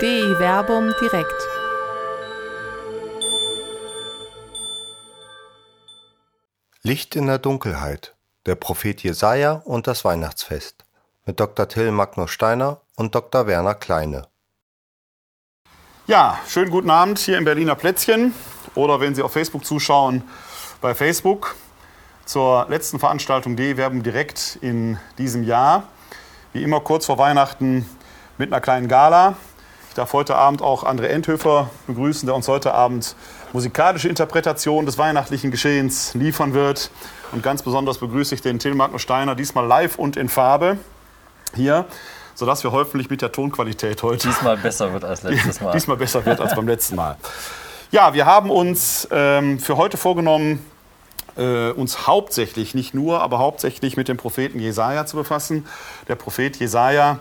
DI Werbung direkt. Licht in der Dunkelheit. Der Prophet Jesaja und das Weihnachtsfest. Mit Dr. Till Magnus Steiner und Dr. Werner Kleine. Ja, schönen guten Abend hier im Berliner Plätzchen oder wenn Sie auf Facebook zuschauen, bei Facebook zur letzten Veranstaltung DE Werbung direkt in diesem Jahr. Wie immer kurz vor Weihnachten mit einer kleinen Gala. Ich darf heute Abend auch André Endhöfer begrüßen, der uns heute Abend musikalische Interpretation des weihnachtlichen Geschehens liefern wird. Und ganz besonders begrüße ich den Till Magnus Steiner, diesmal live und in Farbe hier, sodass wir hoffentlich mit der Tonqualität heute diesmal besser wird als letztes Mal. diesmal besser wird als beim letzten Mal. Ja, wir haben uns ähm, für heute vorgenommen, äh, uns hauptsächlich, nicht nur, aber hauptsächlich mit dem Propheten Jesaja zu befassen. Der Prophet Jesaja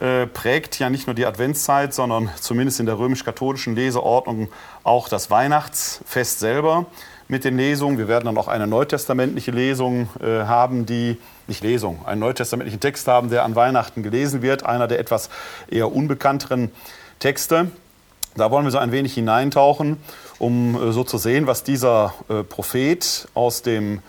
äh, prägt ja nicht nur die Adventszeit, sondern zumindest in der römisch-katholischen Leseordnung auch das Weihnachtsfest selber mit den Lesungen. Wir werden dann auch eine neutestamentliche Lesung äh, haben, die, nicht Lesung, einen neutestamentlichen Text haben, der an Weihnachten gelesen wird, einer der etwas eher unbekannteren Texte. Da wollen wir so ein wenig hineintauchen, um äh, so zu sehen, was dieser äh, Prophet aus dem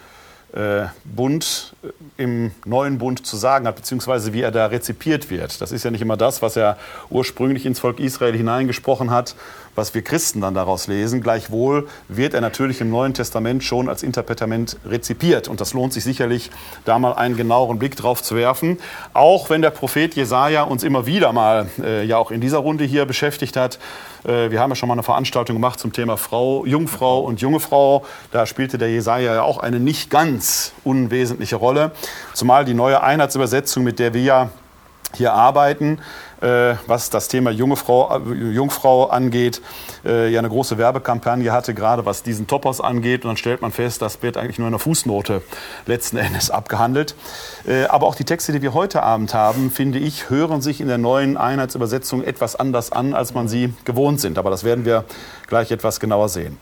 Bund äh, im neuen Bund zu sagen hat, beziehungsweise wie er da rezipiert wird. Das ist ja nicht immer das, was er ursprünglich ins Volk Israel hineingesprochen hat, was wir Christen dann daraus lesen. Gleichwohl wird er natürlich im Neuen Testament schon als Interpretament rezipiert. Und das lohnt sich sicherlich, da mal einen genaueren Blick drauf zu werfen. Auch wenn der Prophet Jesaja uns immer wieder mal, äh, ja auch in dieser Runde hier beschäftigt hat. Äh, wir haben ja schon mal eine Veranstaltung gemacht zum Thema Frau, Jungfrau und junge Frau. Da spielte der Jesaja ja auch eine nicht ganz unwesentliche Rolle. Zumal die neue Einheitsübersetzung, mit der wir ja hier arbeiten, was das Thema junge Frau, äh, Jungfrau angeht, äh, ja eine große Werbekampagne hatte, gerade was diesen Topos angeht. Und dann stellt man fest, das wird eigentlich nur in der Fußnote letzten Endes abgehandelt. Äh, aber auch die Texte, die wir heute Abend haben, finde ich, hören sich in der neuen Einheitsübersetzung etwas anders an, als man sie gewohnt sind. Aber das werden wir gleich etwas genauer sehen.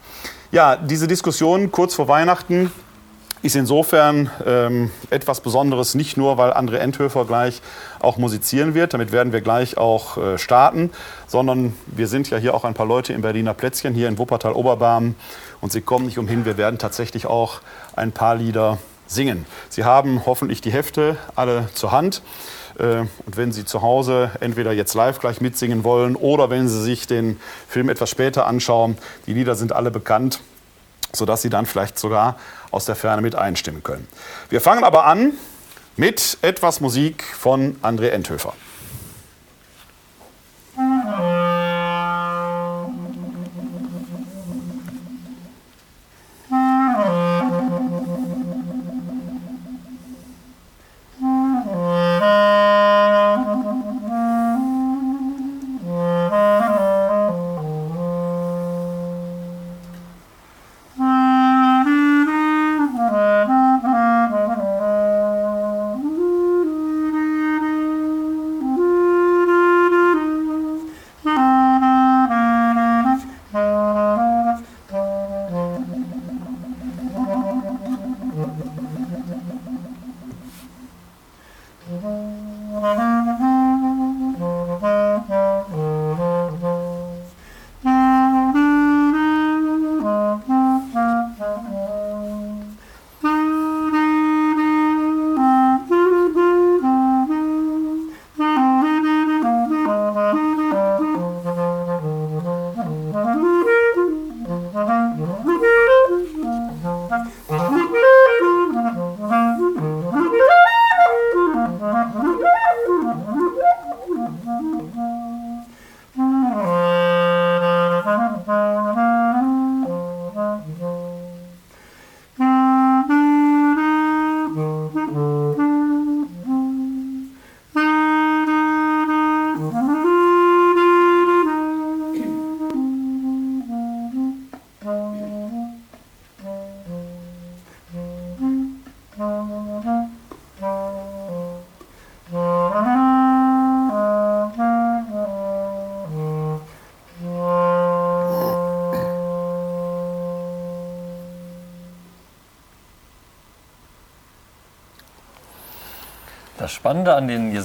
Ja, diese Diskussion kurz vor Weihnachten ist insofern ähm, etwas Besonderes, nicht nur, weil André Endhöfer gleich auch musizieren wird, damit werden wir gleich auch äh, starten, sondern wir sind ja hier auch ein paar Leute im Berliner Plätzchen, hier in Wuppertal-Oberbarm und Sie kommen nicht umhin, wir werden tatsächlich auch ein paar Lieder singen. Sie haben hoffentlich die Hefte alle zur Hand. Äh, und wenn Sie zu Hause entweder jetzt live gleich mitsingen wollen oder wenn Sie sich den Film etwas später anschauen, die Lieder sind alle bekannt sodass Sie dann vielleicht sogar aus der Ferne mit einstimmen können. Wir fangen aber an mit etwas Musik von André Enthöfer.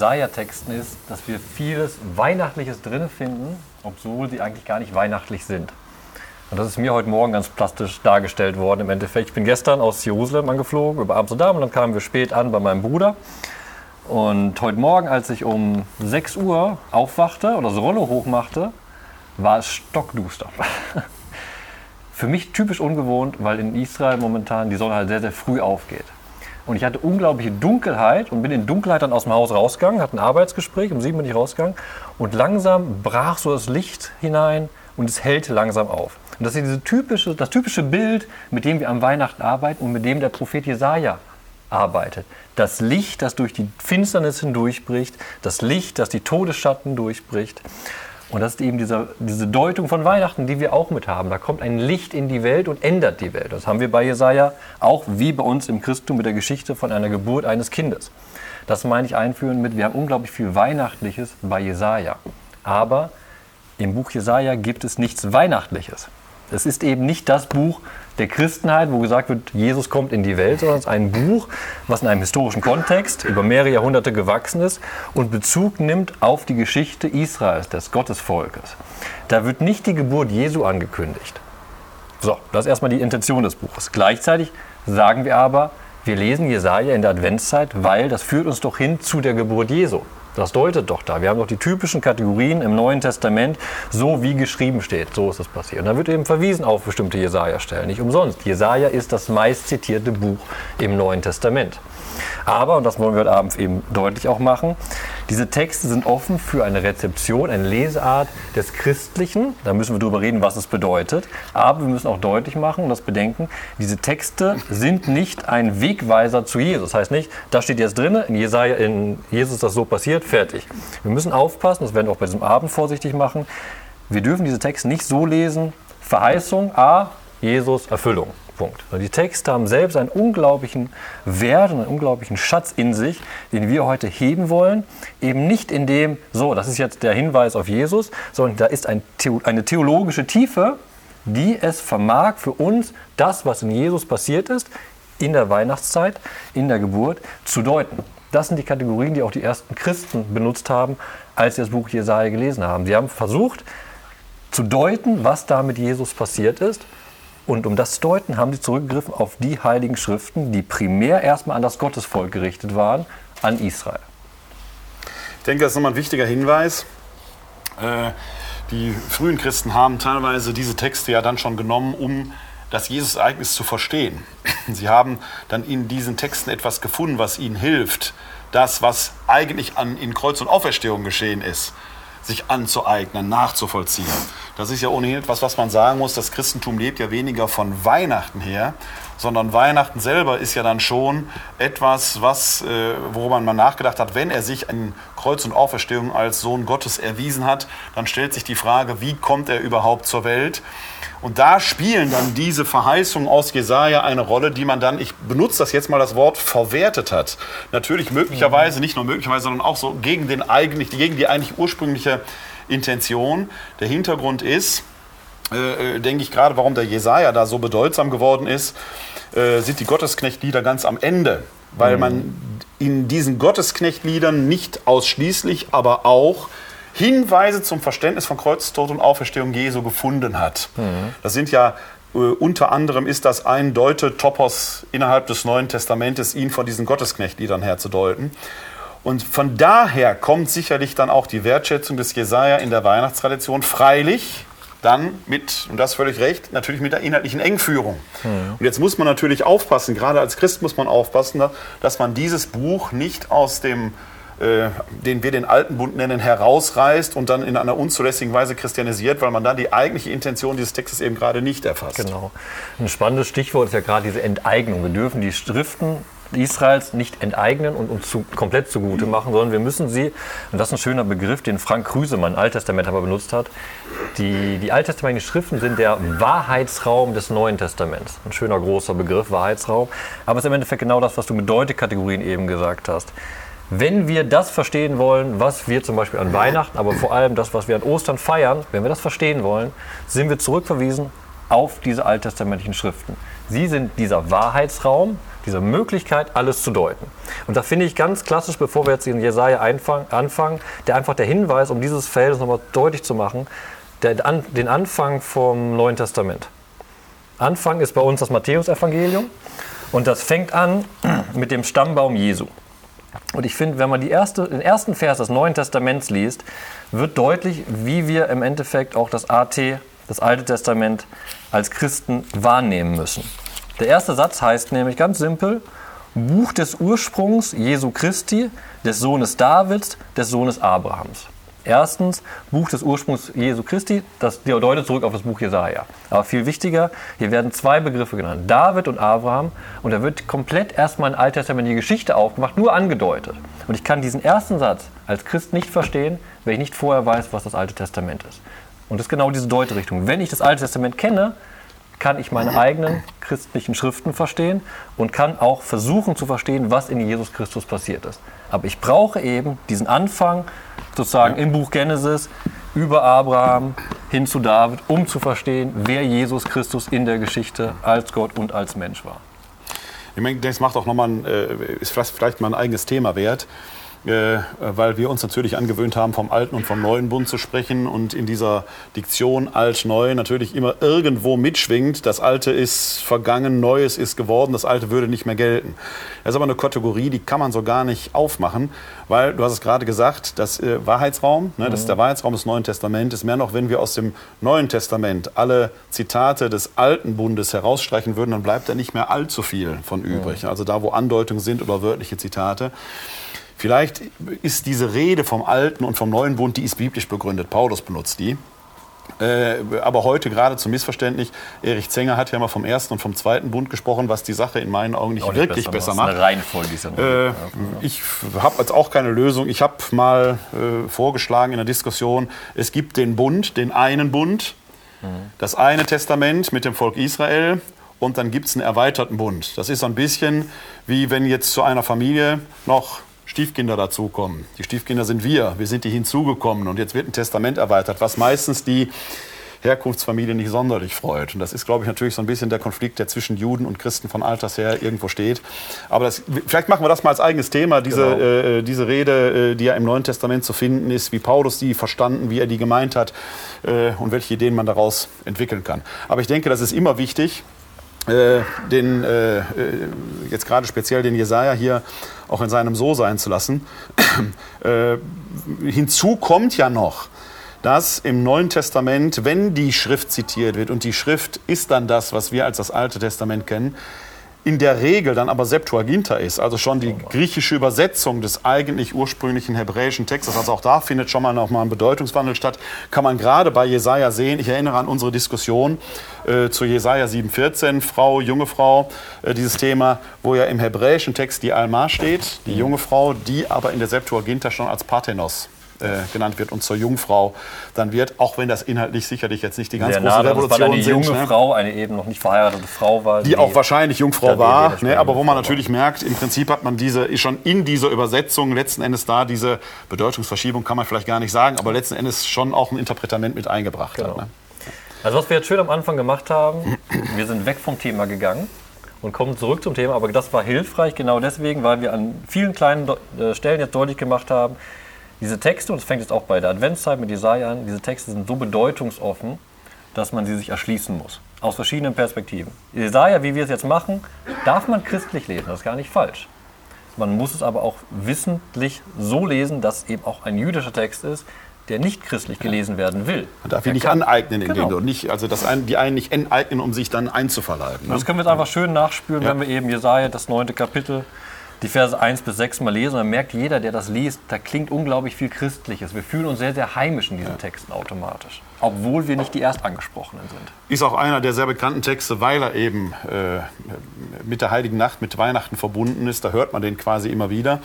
Jesaja-Texten ist, dass wir vieles Weihnachtliches drin finden, obwohl sie eigentlich gar nicht weihnachtlich sind. Und das ist mir heute Morgen ganz plastisch dargestellt worden im Endeffekt. Ich bin gestern aus Jerusalem angeflogen, über Amsterdam, und dann kamen wir spät an bei meinem Bruder. Und heute Morgen, als ich um 6 Uhr aufwachte oder das Rollo hochmachte, war es stockduster. Für mich typisch ungewohnt, weil in Israel momentan die Sonne halt sehr, sehr früh aufgeht. Und ich hatte unglaubliche Dunkelheit und bin in Dunkelheit dann aus dem Haus rausgegangen, hatte ein Arbeitsgespräch, um sieben bin ich rausgegangen und langsam brach so das Licht hinein und es hellte langsam auf. Und das ist diese typische, das typische Bild, mit dem wir am Weihnachten arbeiten und mit dem der Prophet Jesaja arbeitet. Das Licht, das durch die Finsternis hindurchbricht, das Licht, das die Todesschatten durchbricht. Und das ist eben diese, diese Deutung von Weihnachten, die wir auch mit haben. Da kommt ein Licht in die Welt und ändert die Welt. Das haben wir bei Jesaja auch wie bei uns im Christentum mit der Geschichte von einer Geburt eines Kindes. Das meine ich einführen mit, wir haben unglaublich viel Weihnachtliches bei Jesaja. Aber im Buch Jesaja gibt es nichts Weihnachtliches. Es ist eben nicht das Buch der Christenheit, wo gesagt wird, Jesus kommt in die Welt, sondern es ist ein Buch, was in einem historischen Kontext über mehrere Jahrhunderte gewachsen ist und Bezug nimmt auf die Geschichte Israels, des Gottesvolkes. Da wird nicht die Geburt Jesu angekündigt. So, das ist erstmal die Intention des Buches. Gleichzeitig sagen wir aber, wir lesen Jesaja in der Adventszeit, weil das führt uns doch hin zu der Geburt Jesu. Das deutet doch da. Wir haben doch die typischen Kategorien im Neuen Testament, so wie geschrieben steht. So ist es passiert. Und da wird eben verwiesen auf bestimmte Jesaja-Stellen. Nicht umsonst. Jesaja ist das meistzitierte Buch im Neuen Testament. Aber, und das wollen wir heute Abend eben deutlich auch machen, diese Texte sind offen für eine Rezeption, eine Leseart des Christlichen. Da müssen wir darüber reden, was es bedeutet. Aber wir müssen auch deutlich machen und das bedenken, diese Texte sind nicht ein Wegweiser zu Jesus. Das heißt nicht, da steht jetzt drin, in, Jesaja, in Jesus ist das so passiert, fertig. Wir müssen aufpassen, das werden wir auch bei diesem Abend vorsichtig machen. Wir dürfen diese Texte nicht so lesen, Verheißung, A, Jesus, Erfüllung. Punkt. Die Texte haben selbst einen unglaublichen Wert und einen unglaublichen Schatz in sich, den wir heute heben wollen. Eben nicht in dem, so, das ist jetzt der Hinweis auf Jesus, sondern da ist ein, eine theologische Tiefe, die es vermag für uns, das, was in Jesus passiert ist, in der Weihnachtszeit, in der Geburt, zu deuten. Das sind die Kategorien, die auch die ersten Christen benutzt haben, als sie das Buch Jesaja gelesen haben. Sie haben versucht zu deuten, was da mit Jesus passiert ist und um das zu deuten, haben sie zurückgegriffen auf die heiligen Schriften, die primär erstmal an das Gottesvolk gerichtet waren, an Israel. Ich denke, das ist nochmal ein wichtiger Hinweis. Äh, die frühen Christen haben teilweise diese Texte ja dann schon genommen, um das Jesus-Ereignis zu verstehen. Sie haben dann in diesen Texten etwas gefunden, was ihnen hilft, das, was eigentlich an, in Kreuz und Auferstehung geschehen ist, sich anzueignen, nachzuvollziehen. Das ist ja ohnehin etwas, was man sagen muss. Das Christentum lebt ja weniger von Weihnachten her, sondern Weihnachten selber ist ja dann schon etwas, was, äh, worüber man nachgedacht hat, wenn er sich an Kreuz und Auferstehung als Sohn Gottes erwiesen hat, dann stellt sich die Frage, wie kommt er überhaupt zur Welt? Und da spielen dann diese Verheißungen aus Jesaja eine Rolle, die man dann, ich benutze das jetzt mal das Wort, verwertet hat. Natürlich möglicherweise, nicht nur möglicherweise, sondern auch so gegen, den eigentlich, gegen die eigentlich ursprüngliche Intention. Der Hintergrund ist, äh, äh, denke ich gerade, warum der Jesaja da so bedeutsam geworden ist, äh, sind die Gottesknechtlieder ganz am Ende. Weil mhm. man in diesen Gottesknechtliedern nicht ausschließlich, aber auch Hinweise zum Verständnis von Kreuztod und Auferstehung Jesu gefunden hat. Mhm. Das sind ja äh, unter anderem ist das ein Deute-Topos innerhalb des Neuen Testamentes, ihn von diesen Gottesknechtliedern herzudeuten. Und von daher kommt sicherlich dann auch die Wertschätzung des Jesaja in der Weihnachtstradition. Freilich, dann mit, und das völlig recht, natürlich mit der inhaltlichen Engführung. Mhm. Und jetzt muss man natürlich aufpassen, gerade als Christ muss man aufpassen, dass man dieses Buch nicht aus dem äh, den wir den Alten Bund nennen, herausreißt und dann in einer unzulässigen Weise christianisiert, weil man dann die eigentliche Intention dieses Textes eben gerade nicht erfasst. Genau. Ein spannendes Stichwort ist ja gerade diese Enteignung. Wir dürfen die Schriften Israels nicht enteignen und uns zu, komplett zugute machen, sondern wir müssen sie, und das ist ein schöner Begriff, den Frank Krüsemann, Alttestament, aber benutzt hat, die, die alttestamentlichen Schriften sind der Wahrheitsraum des Neuen Testaments. Ein schöner großer Begriff, Wahrheitsraum. Aber es ist im Endeffekt genau das, was du mit Deutekategorien eben gesagt hast. Wenn wir das verstehen wollen, was wir zum Beispiel an Weihnachten, aber vor allem das, was wir an Ostern feiern, wenn wir das verstehen wollen, sind wir zurückverwiesen auf diese alttestamentlichen Schriften. Sie sind dieser Wahrheitsraum, Diese Möglichkeit, alles zu deuten. Und da finde ich ganz klassisch, bevor wir jetzt in Jesaja anfangen, der einfach der Hinweis, um dieses Feld nochmal deutlich zu machen, der, den Anfang vom Neuen Testament. Anfang ist bei uns das Matthäusevangelium und das fängt an mit dem Stammbaum Jesu. Und ich finde, wenn man erste, den ersten Vers des Neuen Testaments liest, wird deutlich, wie wir im Endeffekt auch das AT, das Alte Testament, als Christen wahrnehmen müssen. Der erste Satz heißt nämlich ganz simpel, Buch des Ursprungs Jesu Christi, des Sohnes Davids, des Sohnes Abrahams. Erstens, Buch des Ursprungs Jesu Christi, das deutet zurück auf das Buch Jesaja. Aber viel wichtiger, hier werden zwei Begriffe genannt, David und Abraham. Und da wird komplett erstmal in alttestamentliche Geschichte aufgemacht, nur angedeutet. Und ich kann diesen ersten Satz als Christ nicht verstehen, wenn ich nicht vorher weiß, was das Alte Testament ist. Und das ist genau diese Deuterichtung. Wenn ich das Alte Testament kenne, kann ich meine eigenen christlichen Schriften verstehen und kann auch versuchen zu verstehen, was in Jesus Christus passiert ist. Aber ich brauche eben diesen Anfang sozusagen im Buch Genesis über Abraham hin zu David, um zu verstehen, wer Jesus Christus in der Geschichte als Gott und als Mensch war. Ich meine, das macht auch nochmal äh, ist vielleicht mal ein eigenes Thema wert. Äh, weil wir uns natürlich angewöhnt haben, vom alten und vom neuen Bund zu sprechen und in dieser Diktion alt-neu natürlich immer irgendwo mitschwingt, das Alte ist vergangen, Neues ist geworden, das Alte würde nicht mehr gelten. Das ist aber eine Kategorie, die kann man so gar nicht aufmachen, weil, du hast es gerade gesagt, das äh, Wahrheitsraum, ne, das ist der mhm. Wahrheitsraum des Neuen Testamentes, mehr noch, wenn wir aus dem Neuen Testament alle Zitate des Alten Bundes herausstreichen würden, dann bleibt da nicht mehr allzu viel von übrig. Also da, wo Andeutungen sind oder wörtliche Zitate. Vielleicht ist diese Rede vom Alten und vom Neuen Bund, die ist biblisch begründet. Paulus benutzt die. Äh, aber heute gerade zum Missverständnis, Erich Zenger hat ja mal vom ersten und vom zweiten Bund gesprochen, was die Sache in meinen Augen nicht, nicht wirklich besser, besser macht. Eine Reihenfolge äh, ich habe jetzt auch keine Lösung. Ich habe mal äh, vorgeschlagen in der Diskussion, es gibt den Bund, den einen Bund, mhm. das eine Testament mit dem Volk Israel und dann gibt es einen erweiterten Bund. Das ist so ein bisschen wie wenn jetzt zu einer Familie noch Stiefkinder dazukommen. Die Stiefkinder sind wir, wir sind die hinzugekommen und jetzt wird ein Testament erweitert, was meistens die Herkunftsfamilie nicht sonderlich freut. Und das ist, glaube ich, natürlich so ein bisschen der Konflikt, der zwischen Juden und Christen von alters her irgendwo steht. Aber das, vielleicht machen wir das mal als eigenes Thema, diese, genau. äh, diese Rede, äh, die ja im Neuen Testament zu finden ist, wie Paulus die verstanden, wie er die gemeint hat äh, und welche Ideen man daraus entwickeln kann. Aber ich denke, das ist immer wichtig, äh, den, äh, äh, jetzt gerade speziell den Jesaja hier auch in seinem So sein zu lassen. äh, hinzu kommt ja noch, dass im Neuen Testament, wenn die Schrift zitiert wird, und die Schrift ist dann das, was wir als das Alte Testament kennen, in der Regel dann aber Septuaginta ist, also schon die griechische Übersetzung des eigentlich ursprünglichen hebräischen Textes. Also auch da findet schon mal noch mal ein Bedeutungswandel statt. Kann man gerade bei Jesaja sehen. Ich erinnere an unsere Diskussion äh, zu Jesaja 7,14, Frau, junge Frau, äh, dieses Thema, wo ja im hebräischen Text die Alma steht, die junge Frau, die aber in der Septuaginta schon als Parthenos äh, genannt wird und zur Jungfrau dann wird, auch wenn das inhaltlich sicherlich jetzt nicht die ganz Sehr große nah, Revolution war eine sind. junge ne? Frau, eine eben noch nicht verheiratete Frau war. Die, die auch wahrscheinlich Jungfrau war, ne? aber wo man natürlich war. merkt, im Prinzip hat man diese, ist schon in dieser Übersetzung letzten Endes da, diese Bedeutungsverschiebung kann man vielleicht gar nicht sagen, aber letzten Endes schon auch ein Interpretament mit eingebracht genau. hat. Ne? Also was wir jetzt schön am Anfang gemacht haben, wir sind weg vom Thema gegangen und kommen zurück zum Thema, aber das war hilfreich genau deswegen, weil wir an vielen kleinen äh, Stellen jetzt deutlich gemacht haben, diese Texte, und es fängt jetzt auch bei der Adventszeit mit Jesaja an, diese Texte sind so bedeutungsoffen, dass man sie sich erschließen muss. Aus verschiedenen Perspektiven. Jesaja, wie wir es jetzt machen, darf man christlich lesen, das ist gar nicht falsch. Man muss es aber auch wissentlich so lesen, dass eben auch ein jüdischer Text ist, der nicht christlich gelesen werden will. Man darf ihn nicht kann, aneignen, in genau. dem nicht, also das ein, die einen nicht enteignen, um sich dann einzuverleiben. Ne? Das können wir jetzt einfach schön nachspüren, ja. wenn wir eben Jesaja, das neunte Kapitel, die Verse 1 bis 6 mal lesen, dann merkt jeder, der das liest, da klingt unglaublich viel Christliches. Wir fühlen uns sehr, sehr heimisch in diesen ja. Texten automatisch, obwohl wir nicht die Erstangesprochenen sind. Ist auch einer der sehr bekannten Texte, weil er eben äh, mit der Heiligen Nacht, mit Weihnachten verbunden ist. Da hört man den quasi immer wieder.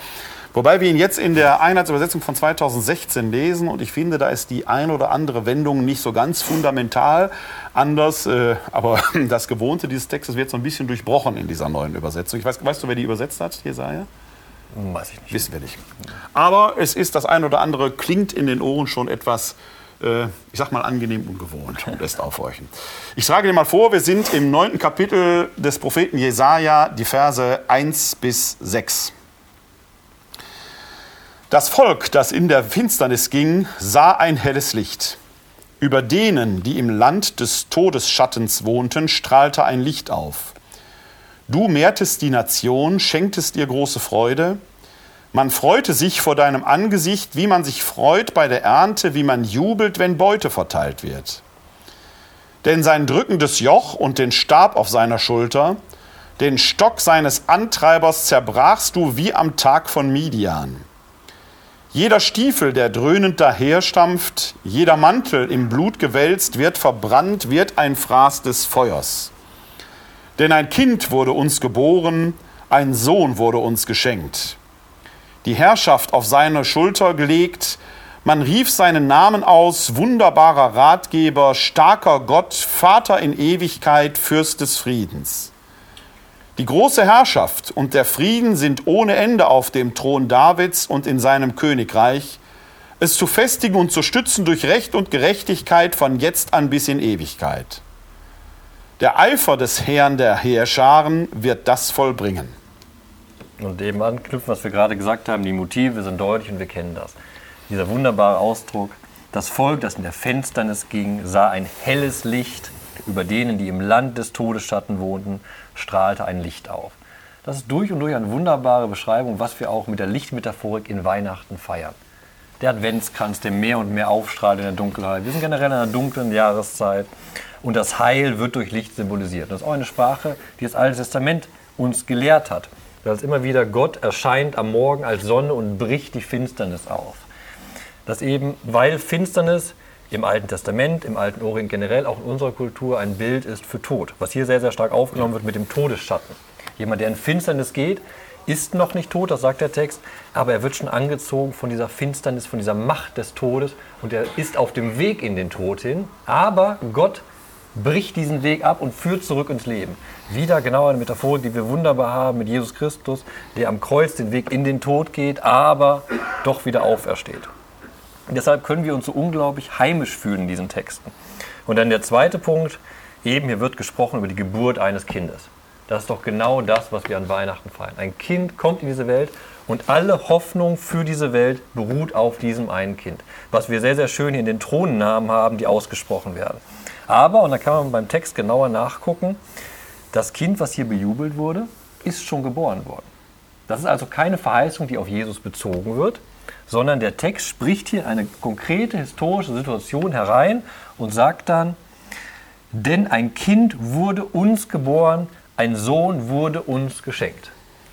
Wobei wir ihn jetzt in der Einheitsübersetzung von 2016 lesen und ich finde, da ist die ein oder andere Wendung nicht so ganz fundamental anders, äh, aber das Gewohnte dieses Textes wird so ein bisschen durchbrochen in dieser neuen Übersetzung. Ich weiß, weißt du, wer die übersetzt hat, Jesaja? Weiß ich nicht. Wissen wir nicht. Aber es ist das ein oder andere, klingt in den Ohren schon etwas äh, ich sag mal, angenehm ungewohnt und lässt aufhorchen. Ich trage dir mal vor, wir sind im neunten Kapitel des Propheten Jesaja, die Verse 1 bis 6. Das Volk, das in der Finsternis ging, sah ein helles Licht. Über denen, die im Land des Todesschattens wohnten, strahlte ein Licht auf. Du mehrtest die Nation, schenktest ihr große Freude. Man freute sich vor deinem Angesicht, wie man sich freut bei der Ernte, wie man jubelt, wenn Beute verteilt wird. Denn sein drückendes Joch und den Stab auf seiner Schulter, den Stock seines Antreibers zerbrachst du wie am Tag von Midian. Jeder Stiefel, der dröhnend daherstampft, jeder Mantel im Blut gewälzt, wird verbrannt, wird ein Fraß des Feuers. Denn ein Kind wurde uns geboren, ein Sohn wurde uns geschenkt die Herrschaft auf seine Schulter gelegt. Man rief seinen Namen aus, wunderbarer Ratgeber, starker Gott, Vater in Ewigkeit, Fürst des Friedens. Die große Herrschaft und der Frieden sind ohne Ende auf dem Thron Davids und in seinem Königreich, es zu festigen und zu stützen durch Recht und Gerechtigkeit von jetzt an bis in Ewigkeit. Der Eifer des Herrn der Heerscharen wird das vollbringen. Und eben anknüpfen, was wir gerade gesagt haben, die Motive sind deutlich und wir kennen das. Dieser wunderbare Ausdruck, das Volk, das in der Finsternis ging, sah ein helles Licht, über denen, die im Land des Todesschatten wohnten, strahlte ein Licht auf. Das ist durch und durch eine wunderbare Beschreibung, was wir auch mit der Lichtmetaphorik in Weihnachten feiern. Der Adventskranz, der mehr und mehr aufstrahlt in der Dunkelheit. Wir sind generell in einer dunklen Jahreszeit und das Heil wird durch Licht symbolisiert. Das ist auch eine Sprache, die das Alte Testament uns gelehrt hat dass immer wieder Gott erscheint am Morgen als Sonne und bricht die Finsternis auf. Dass eben, weil Finsternis im Alten Testament, im Alten Orient generell, auch in unserer Kultur ein Bild ist für Tod. Was hier sehr, sehr stark aufgenommen wird mit dem Todesschatten. Jemand, der in Finsternis geht, ist noch nicht tot, das sagt der Text, aber er wird schon angezogen von dieser Finsternis, von dieser Macht des Todes und er ist auf dem Weg in den Tod hin. Aber Gott bricht diesen Weg ab und führt zurück ins Leben. Wieder genau eine Metaphorik, die wir wunderbar haben mit Jesus Christus, der am Kreuz den Weg in den Tod geht, aber doch wieder aufersteht. Deshalb können wir uns so unglaublich heimisch fühlen in diesen Texten. Und dann der zweite Punkt, eben hier wird gesprochen über die Geburt eines Kindes. Das ist doch genau das, was wir an Weihnachten feiern. Ein Kind kommt in diese Welt und alle Hoffnung für diese Welt beruht auf diesem einen Kind. Was wir sehr, sehr schön hier in den Thronennamen haben, die ausgesprochen werden. Aber, und da kann man beim Text genauer nachgucken, das Kind, was hier bejubelt wurde, ist schon geboren worden. Das ist also keine Verheißung, die auf Jesus bezogen wird, sondern der Text spricht hier eine konkrete historische Situation herein und sagt dann, denn ein Kind wurde uns geboren, ein Sohn wurde uns geschenkt.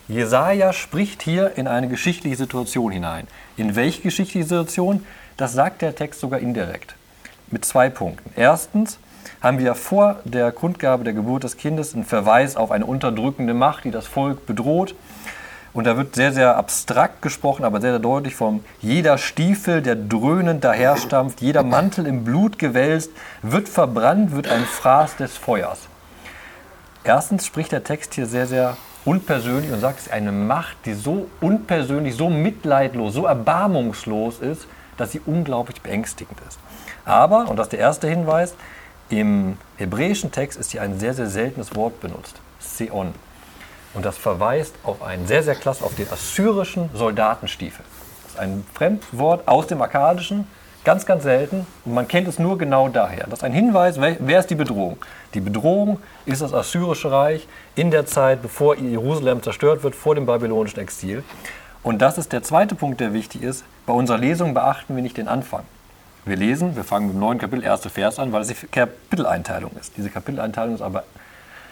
Jesaja spricht hier in eine geschichtliche Situation hinein. In welche geschichtliche Situation? Das sagt der Text sogar indirekt. Mit zwei Punkten. Erstens, haben wir vor der Kundgabe der Geburt des Kindes einen Verweis auf eine unterdrückende Macht, die das Volk bedroht. Und da wird sehr, sehr abstrakt gesprochen, aber sehr, sehr deutlich vom jeder Stiefel, der dröhnend daherstampft, jeder Mantel im Blut gewälzt, wird verbrannt, wird ein Fraß des Feuers. Erstens spricht der Text hier sehr, sehr unpersönlich und sagt, es ist eine Macht, die so unpersönlich, so mitleidlos, so erbarmungslos ist, dass sie unglaublich beängstigend ist. Aber, und das ist der erste Hinweis, im hebräischen Text ist hier ein sehr, sehr seltenes Wort benutzt, Seon. Und das verweist auf einen sehr, sehr klasse, auf den assyrischen Soldatenstiefel. Das ist ein Fremdwort aus dem Akkadischen, ganz, ganz selten. Und man kennt es nur genau daher. Das ist ein Hinweis, wer ist die Bedrohung? Die Bedrohung ist das assyrische Reich in der Zeit, bevor Jerusalem zerstört wird, vor dem babylonischen Exil. Und das ist der zweite Punkt, der wichtig ist. Bei unserer Lesung beachten wir nicht den Anfang. Wir lesen, wir fangen mit dem neuen Kapitel, erste Vers an, weil es die Kapiteleinteilung ist. Diese Kapiteleinteilung ist aber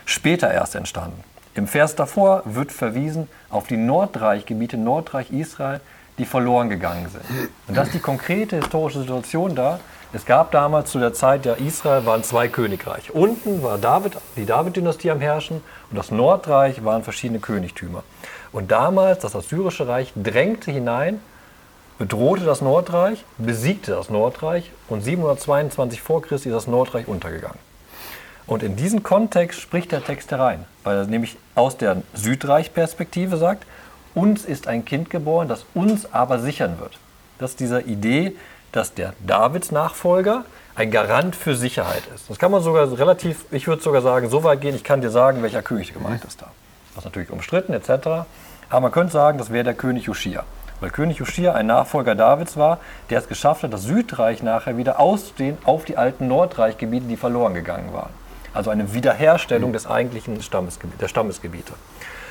später erst entstanden. Im Vers davor wird verwiesen auf die Nordreichgebiete, Nordreich Israel, die verloren gegangen sind. Und das ist die konkrete historische Situation da. Es gab damals zu der Zeit der Israel waren zwei Königreiche. Unten war David, die David-Dynastie am Herrschen und das Nordreich waren verschiedene Königtümer. Und damals, das Assyrische Reich drängte hinein bedrohte das Nordreich, besiegte das Nordreich und 722 vor Christi ist das Nordreich untergegangen. Und in diesen Kontext spricht der Text herein, weil er nämlich aus der Südreich-Perspektive sagt, uns ist ein Kind geboren, das uns aber sichern wird. Das ist diese Idee dass der Davids Nachfolger ein Garant für Sicherheit ist. Das kann man sogar relativ, ich würde sogar sagen, so weit gehen, ich kann dir sagen, welcher König gemeint ist da. Das ist natürlich umstritten etc. Aber man könnte sagen, das wäre der König Uschia. Weil König Uschia ein Nachfolger Davids war, der es geschafft hat, das Südreich nachher wieder auszudehnen auf die alten Nordreichgebiete, die verloren gegangen waren. Also eine Wiederherstellung des eigentlichen Stammesgebiet, der Stammesgebiete.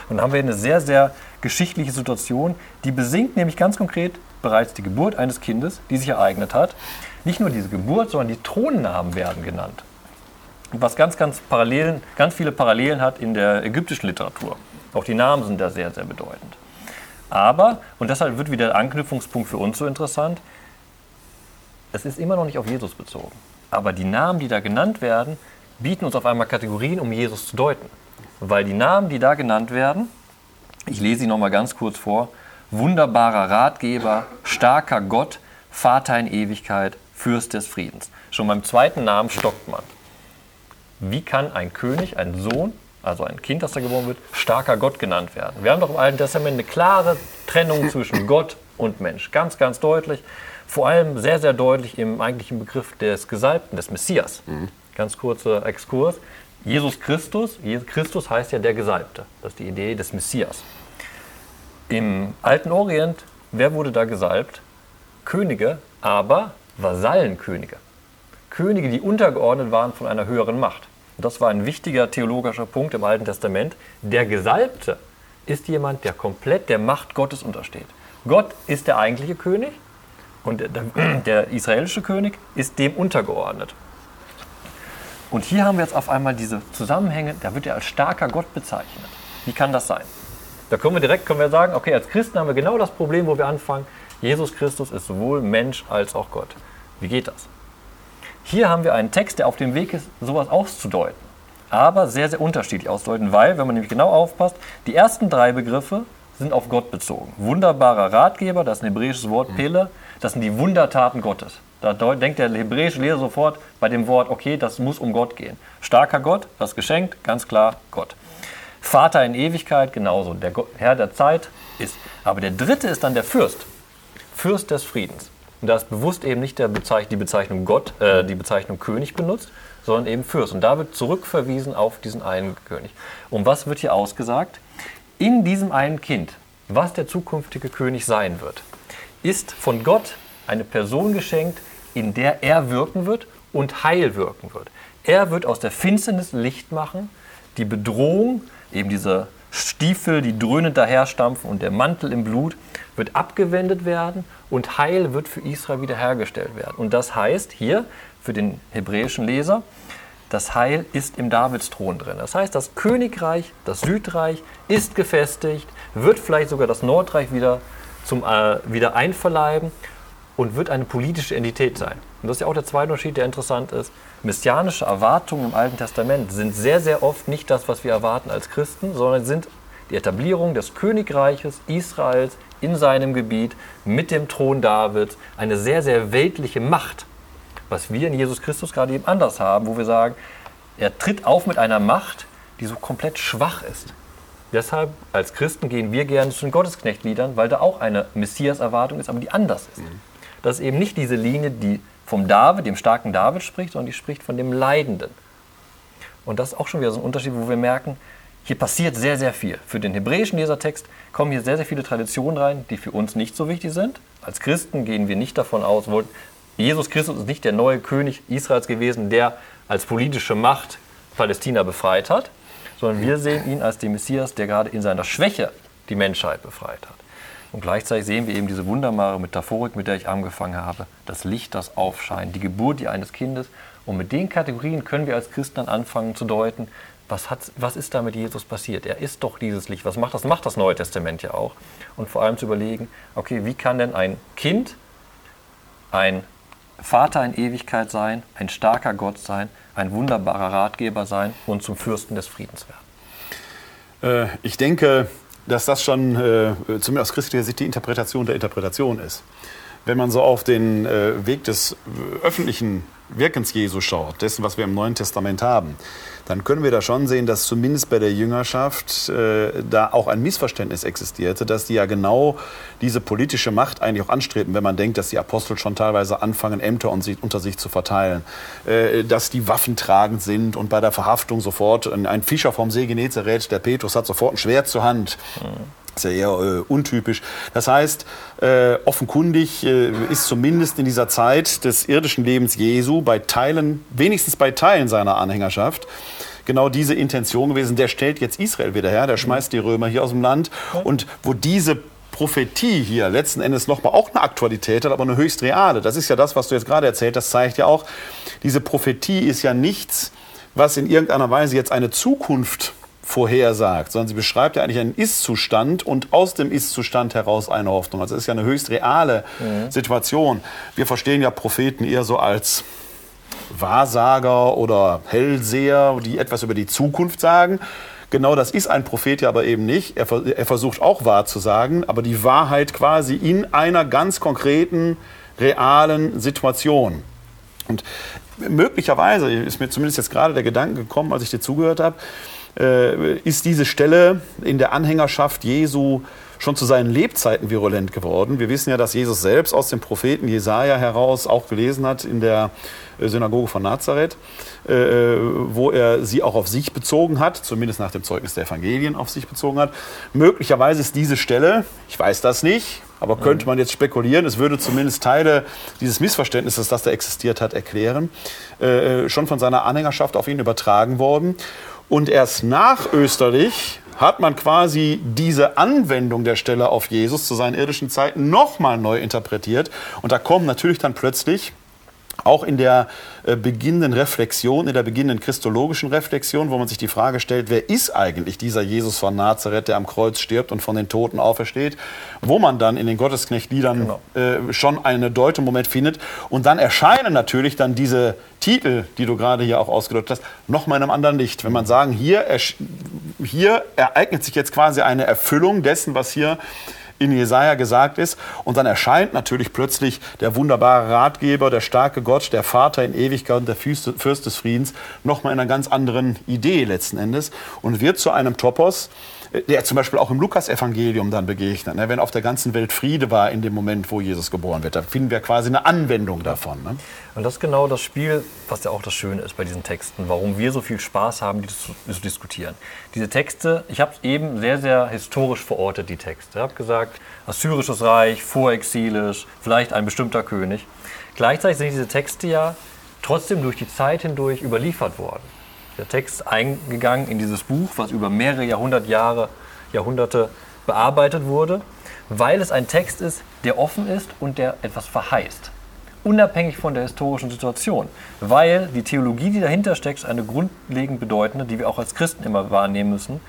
Und dann haben wir eine sehr, sehr geschichtliche Situation, die besingt nämlich ganz konkret bereits die Geburt eines Kindes, die sich ereignet hat. Nicht nur diese Geburt, sondern die Thronnamen werden genannt. Was ganz, ganz, Parallelen, ganz viele Parallelen hat in der ägyptischen Literatur. Auch die Namen sind da sehr, sehr bedeutend. Aber, und deshalb wird wieder der Anknüpfungspunkt für uns so interessant, es ist immer noch nicht auf Jesus bezogen. Aber die Namen, die da genannt werden, bieten uns auf einmal Kategorien, um Jesus zu deuten. Weil die Namen, die da genannt werden, ich lese sie nochmal ganz kurz vor, wunderbarer Ratgeber, starker Gott, Vater in Ewigkeit, Fürst des Friedens. Schon beim zweiten Namen stockt man. Wie kann ein König, ein Sohn, also ein Kind, das da geboren wird, starker Gott genannt werden? Wir haben doch im Alten Testament eine klare Trennung zwischen Gott und Mensch. Ganz, ganz deutlich. Vor allem sehr, sehr deutlich im eigentlichen Begriff des Gesalbten, des Messias. Mhm. Ganz kurzer Exkurs. Jesus Christus, Jesus Christus heißt ja der Gesalbte. Das ist die Idee des Messias. Im alten Orient, wer wurde da gesalbt? Könige, aber Vasallenkönige. Könige, die untergeordnet waren von einer höheren Macht. das war ein wichtiger theologischer Punkt im Alten Testament. Der Gesalbte ist jemand, der komplett der Macht Gottes untersteht. Gott ist der eigentliche König und der, der israelische König ist dem untergeordnet. Und hier haben wir jetzt auf einmal diese Zusammenhänge, da wird er als starker Gott bezeichnet. Wie kann das sein? Da können wir direkt können wir sagen, okay, als Christen haben wir genau das Problem, wo wir anfangen. Jesus Christus ist sowohl Mensch als auch Gott. Wie geht das? Hier haben wir einen Text, der auf dem Weg ist, sowas auszudeuten. Aber sehr, sehr unterschiedlich auszudeuten, weil, wenn man nämlich genau aufpasst, die ersten drei Begriffe sind auf Gott bezogen. Wunderbarer Ratgeber, das ist ein hebräisches Wort, mhm. Pele, das sind die Wundertaten Gottes. Da denkt der hebräische Leser sofort bei dem Wort, okay, das muss um Gott gehen. Starker Gott, das geschenkt, ganz klar Gott. Vater in Ewigkeit, genauso. Der Herr der Zeit ist. Aber der dritte ist dann der Fürst. Fürst des Friedens. Und da ist bewusst eben nicht Bezeich die Bezeichnung Gott, äh, die Bezeichnung König benutzt, sondern eben Fürst. Und da wird zurückverwiesen auf diesen einen König. Und was wird hier ausgesagt? In diesem einen Kind, was der zukünftige König sein wird, ist von Gott eine Person geschenkt, in der er wirken wird und Heil wirken wird. Er wird aus der Finsternis Licht machen, die Bedrohung, eben diese Stiefel, die dröhnend daherstampfen und der Mantel im Blut, wird abgewendet werden und Heil wird für Israel wiederhergestellt werden. Und das heißt hier für den hebräischen Leser, das Heil ist im Davidsthron drin. Das heißt, das Königreich, das Südreich ist gefestigt, wird vielleicht sogar das Nordreich wieder, zum, äh, wieder einverleiben und wird eine politische Entität sein. Und das ist ja auch der zweite Unterschied, der interessant ist. Messianische Erwartungen im Alten Testament sind sehr, sehr oft nicht das, was wir erwarten als Christen, sondern sind die Etablierung des Königreiches Israels in seinem Gebiet mit dem Thron Davids, eine sehr, sehr weltliche Macht, was wir in Jesus Christus gerade eben anders haben, wo wir sagen, er tritt auf mit einer Macht, die so komplett schwach ist. Deshalb als Christen gehen wir gerne zu den Gottesknechtliedern, weil da auch eine Messias-Erwartung ist, aber die anders ist. Mhm. Das ist eben nicht diese Linie, die vom David, dem starken David spricht, sondern die spricht von dem Leidenden. Und das ist auch schon wieder so ein Unterschied, wo wir merken, hier passiert sehr, sehr viel. Für den hebräischen Lesertext kommen hier sehr, sehr viele Traditionen rein, die für uns nicht so wichtig sind. Als Christen gehen wir nicht davon aus, Jesus Christus ist nicht der neue König Israels gewesen, der als politische Macht Palästina befreit hat, sondern wir sehen ihn als den Messias, der gerade in seiner Schwäche die Menschheit befreit hat. Und gleichzeitig sehen wir eben diese wunderbare Metaphorik, mit der ich angefangen habe. Das Licht, das Aufscheinen, die Geburt eines Kindes. Und mit den Kategorien können wir als Christen dann anfangen zu deuten, was, hat, was ist da mit Jesus passiert? Er ist doch dieses Licht. Was macht das? Macht das Neue Testament ja auch. Und vor allem zu überlegen, okay, wie kann denn ein Kind ein Vater in Ewigkeit sein, ein starker Gott sein, ein wunderbarer Ratgeber sein und zum Fürsten des Friedens werden? Äh, ich denke, dass das schon, äh, zumindest aus christlicher Sicht, die Interpretation der Interpretation ist. Wenn man so auf den äh, Weg des öffentlichen Wirkens Jesu schaut, dessen, was wir im Neuen Testament haben, dann können wir da schon sehen, dass zumindest bei der Jüngerschaft äh, da auch ein Missverständnis existierte, dass die ja genau diese politische Macht eigentlich auch anstreben, wenn man denkt, dass die Apostel schon teilweise anfangen, Ämter unter sich zu verteilen, äh, dass die Waffen tragend sind und bei der Verhaftung sofort ein, ein Fischer vom See Genezareth, der Petrus, hat sofort ein Schwert zur Hand. Mhm. Ist ja eher äh, untypisch. Das heißt, äh, offenkundig äh, ist zumindest in dieser Zeit des irdischen Lebens Jesu bei Teilen, wenigstens bei Teilen seiner Anhängerschaft, genau diese Intention gewesen. Der stellt jetzt Israel wieder her, der schmeißt die Römer hier aus dem Land. Und wo diese Prophetie hier letzten Endes nochmal auch eine Aktualität hat, aber eine höchst reale. Das ist ja das, was du jetzt gerade erzählt hast, zeigt ja auch, diese Prophetie ist ja nichts, was in irgendeiner Weise jetzt eine Zukunft vorhersagt, sondern sie beschreibt ja eigentlich einen Ist-Zustand und aus dem Ist-Zustand heraus eine Hoffnung. Also es ist ja eine höchst reale mhm. Situation. Wir verstehen ja Propheten eher so als Wahrsager oder Hellseher, die etwas über die Zukunft sagen. Genau das ist ein Prophet ja aber eben nicht. Er, er versucht auch wahr zu sagen, aber die Wahrheit quasi in einer ganz konkreten, realen Situation. Und möglicherweise ist mir zumindest jetzt gerade der Gedanke gekommen, als ich dir zugehört habe, ist diese Stelle in der Anhängerschaft Jesu schon zu seinen Lebzeiten virulent geworden. Wir wissen ja, dass Jesus selbst aus dem Propheten Jesaja heraus auch gelesen hat in der äh, Synagoge von Nazareth, äh, wo er sie auch auf sich bezogen hat, zumindest nach dem Zeugnis der Evangelien auf sich bezogen hat. Möglicherweise ist diese Stelle, ich weiß das nicht, aber könnte man jetzt spekulieren, es würde zumindest Teile dieses Missverständnisses, das da existiert hat, erklären, äh, schon von seiner Anhängerschaft auf ihn übertragen worden. Und erst nach Österlich hat man quasi diese Anwendung der Stelle auf Jesus zu seinen irdischen Zeiten nochmal neu interpretiert. Und da kommen natürlich dann plötzlich auch in der äh, beginnenden Reflexion, in der beginnenden christologischen Reflexion, wo man sich die Frage stellt, wer ist eigentlich dieser Jesus von Nazareth, der am Kreuz stirbt und von den Toten aufersteht, wo man dann in den Gottesknechtliedern genau. äh, schon einen Deutungsmoment findet. Und dann erscheinen natürlich dann diese Titel, die du gerade hier auch ausgedrückt hast, nochmal in einem anderen Licht. Wenn man sagen, hier, hier ereignet sich jetzt quasi eine Erfüllung dessen, was hier in Jesaja gesagt ist. Und dann erscheint natürlich plötzlich der wunderbare Ratgeber, der starke Gott, der Vater in Ewigkeit und der Fürst des Friedens nochmal in einer ganz anderen Idee letzten Endes und wird zu einem Topos, der zum Beispiel auch im Lukas-Evangelium dann begegnet. Ne? Wenn auf der ganzen Welt Friede war in dem Moment, wo Jesus geboren wird. Da finden wir quasi eine Anwendung davon. Ne? Und das ist genau das Spiel, was ja auch das Schöne ist bei diesen Texten, warum wir so viel Spaß haben, die zu, zu diskutieren. Diese Texte, ich habe es eben sehr, sehr historisch verortet, die Texte. Ich habe gesagt, Assyrisches Reich, vorexilisch, vielleicht ein bestimmter König. Gleichzeitig sind diese Texte ja trotzdem durch die Zeit hindurch überliefert worden der Text eingegangen in dieses Buch, was über mehrere Jahrhundert Jahre, Jahrhunderte bearbeitet wurde, weil es ein Text ist, der offen ist und der etwas verheißt. Unabhängig von der historischen Situation. Weil die Theologie, die dahinter steckt, ist eine grundlegend bedeutende, die wir auch als Christen immer wahrnehmen müssen.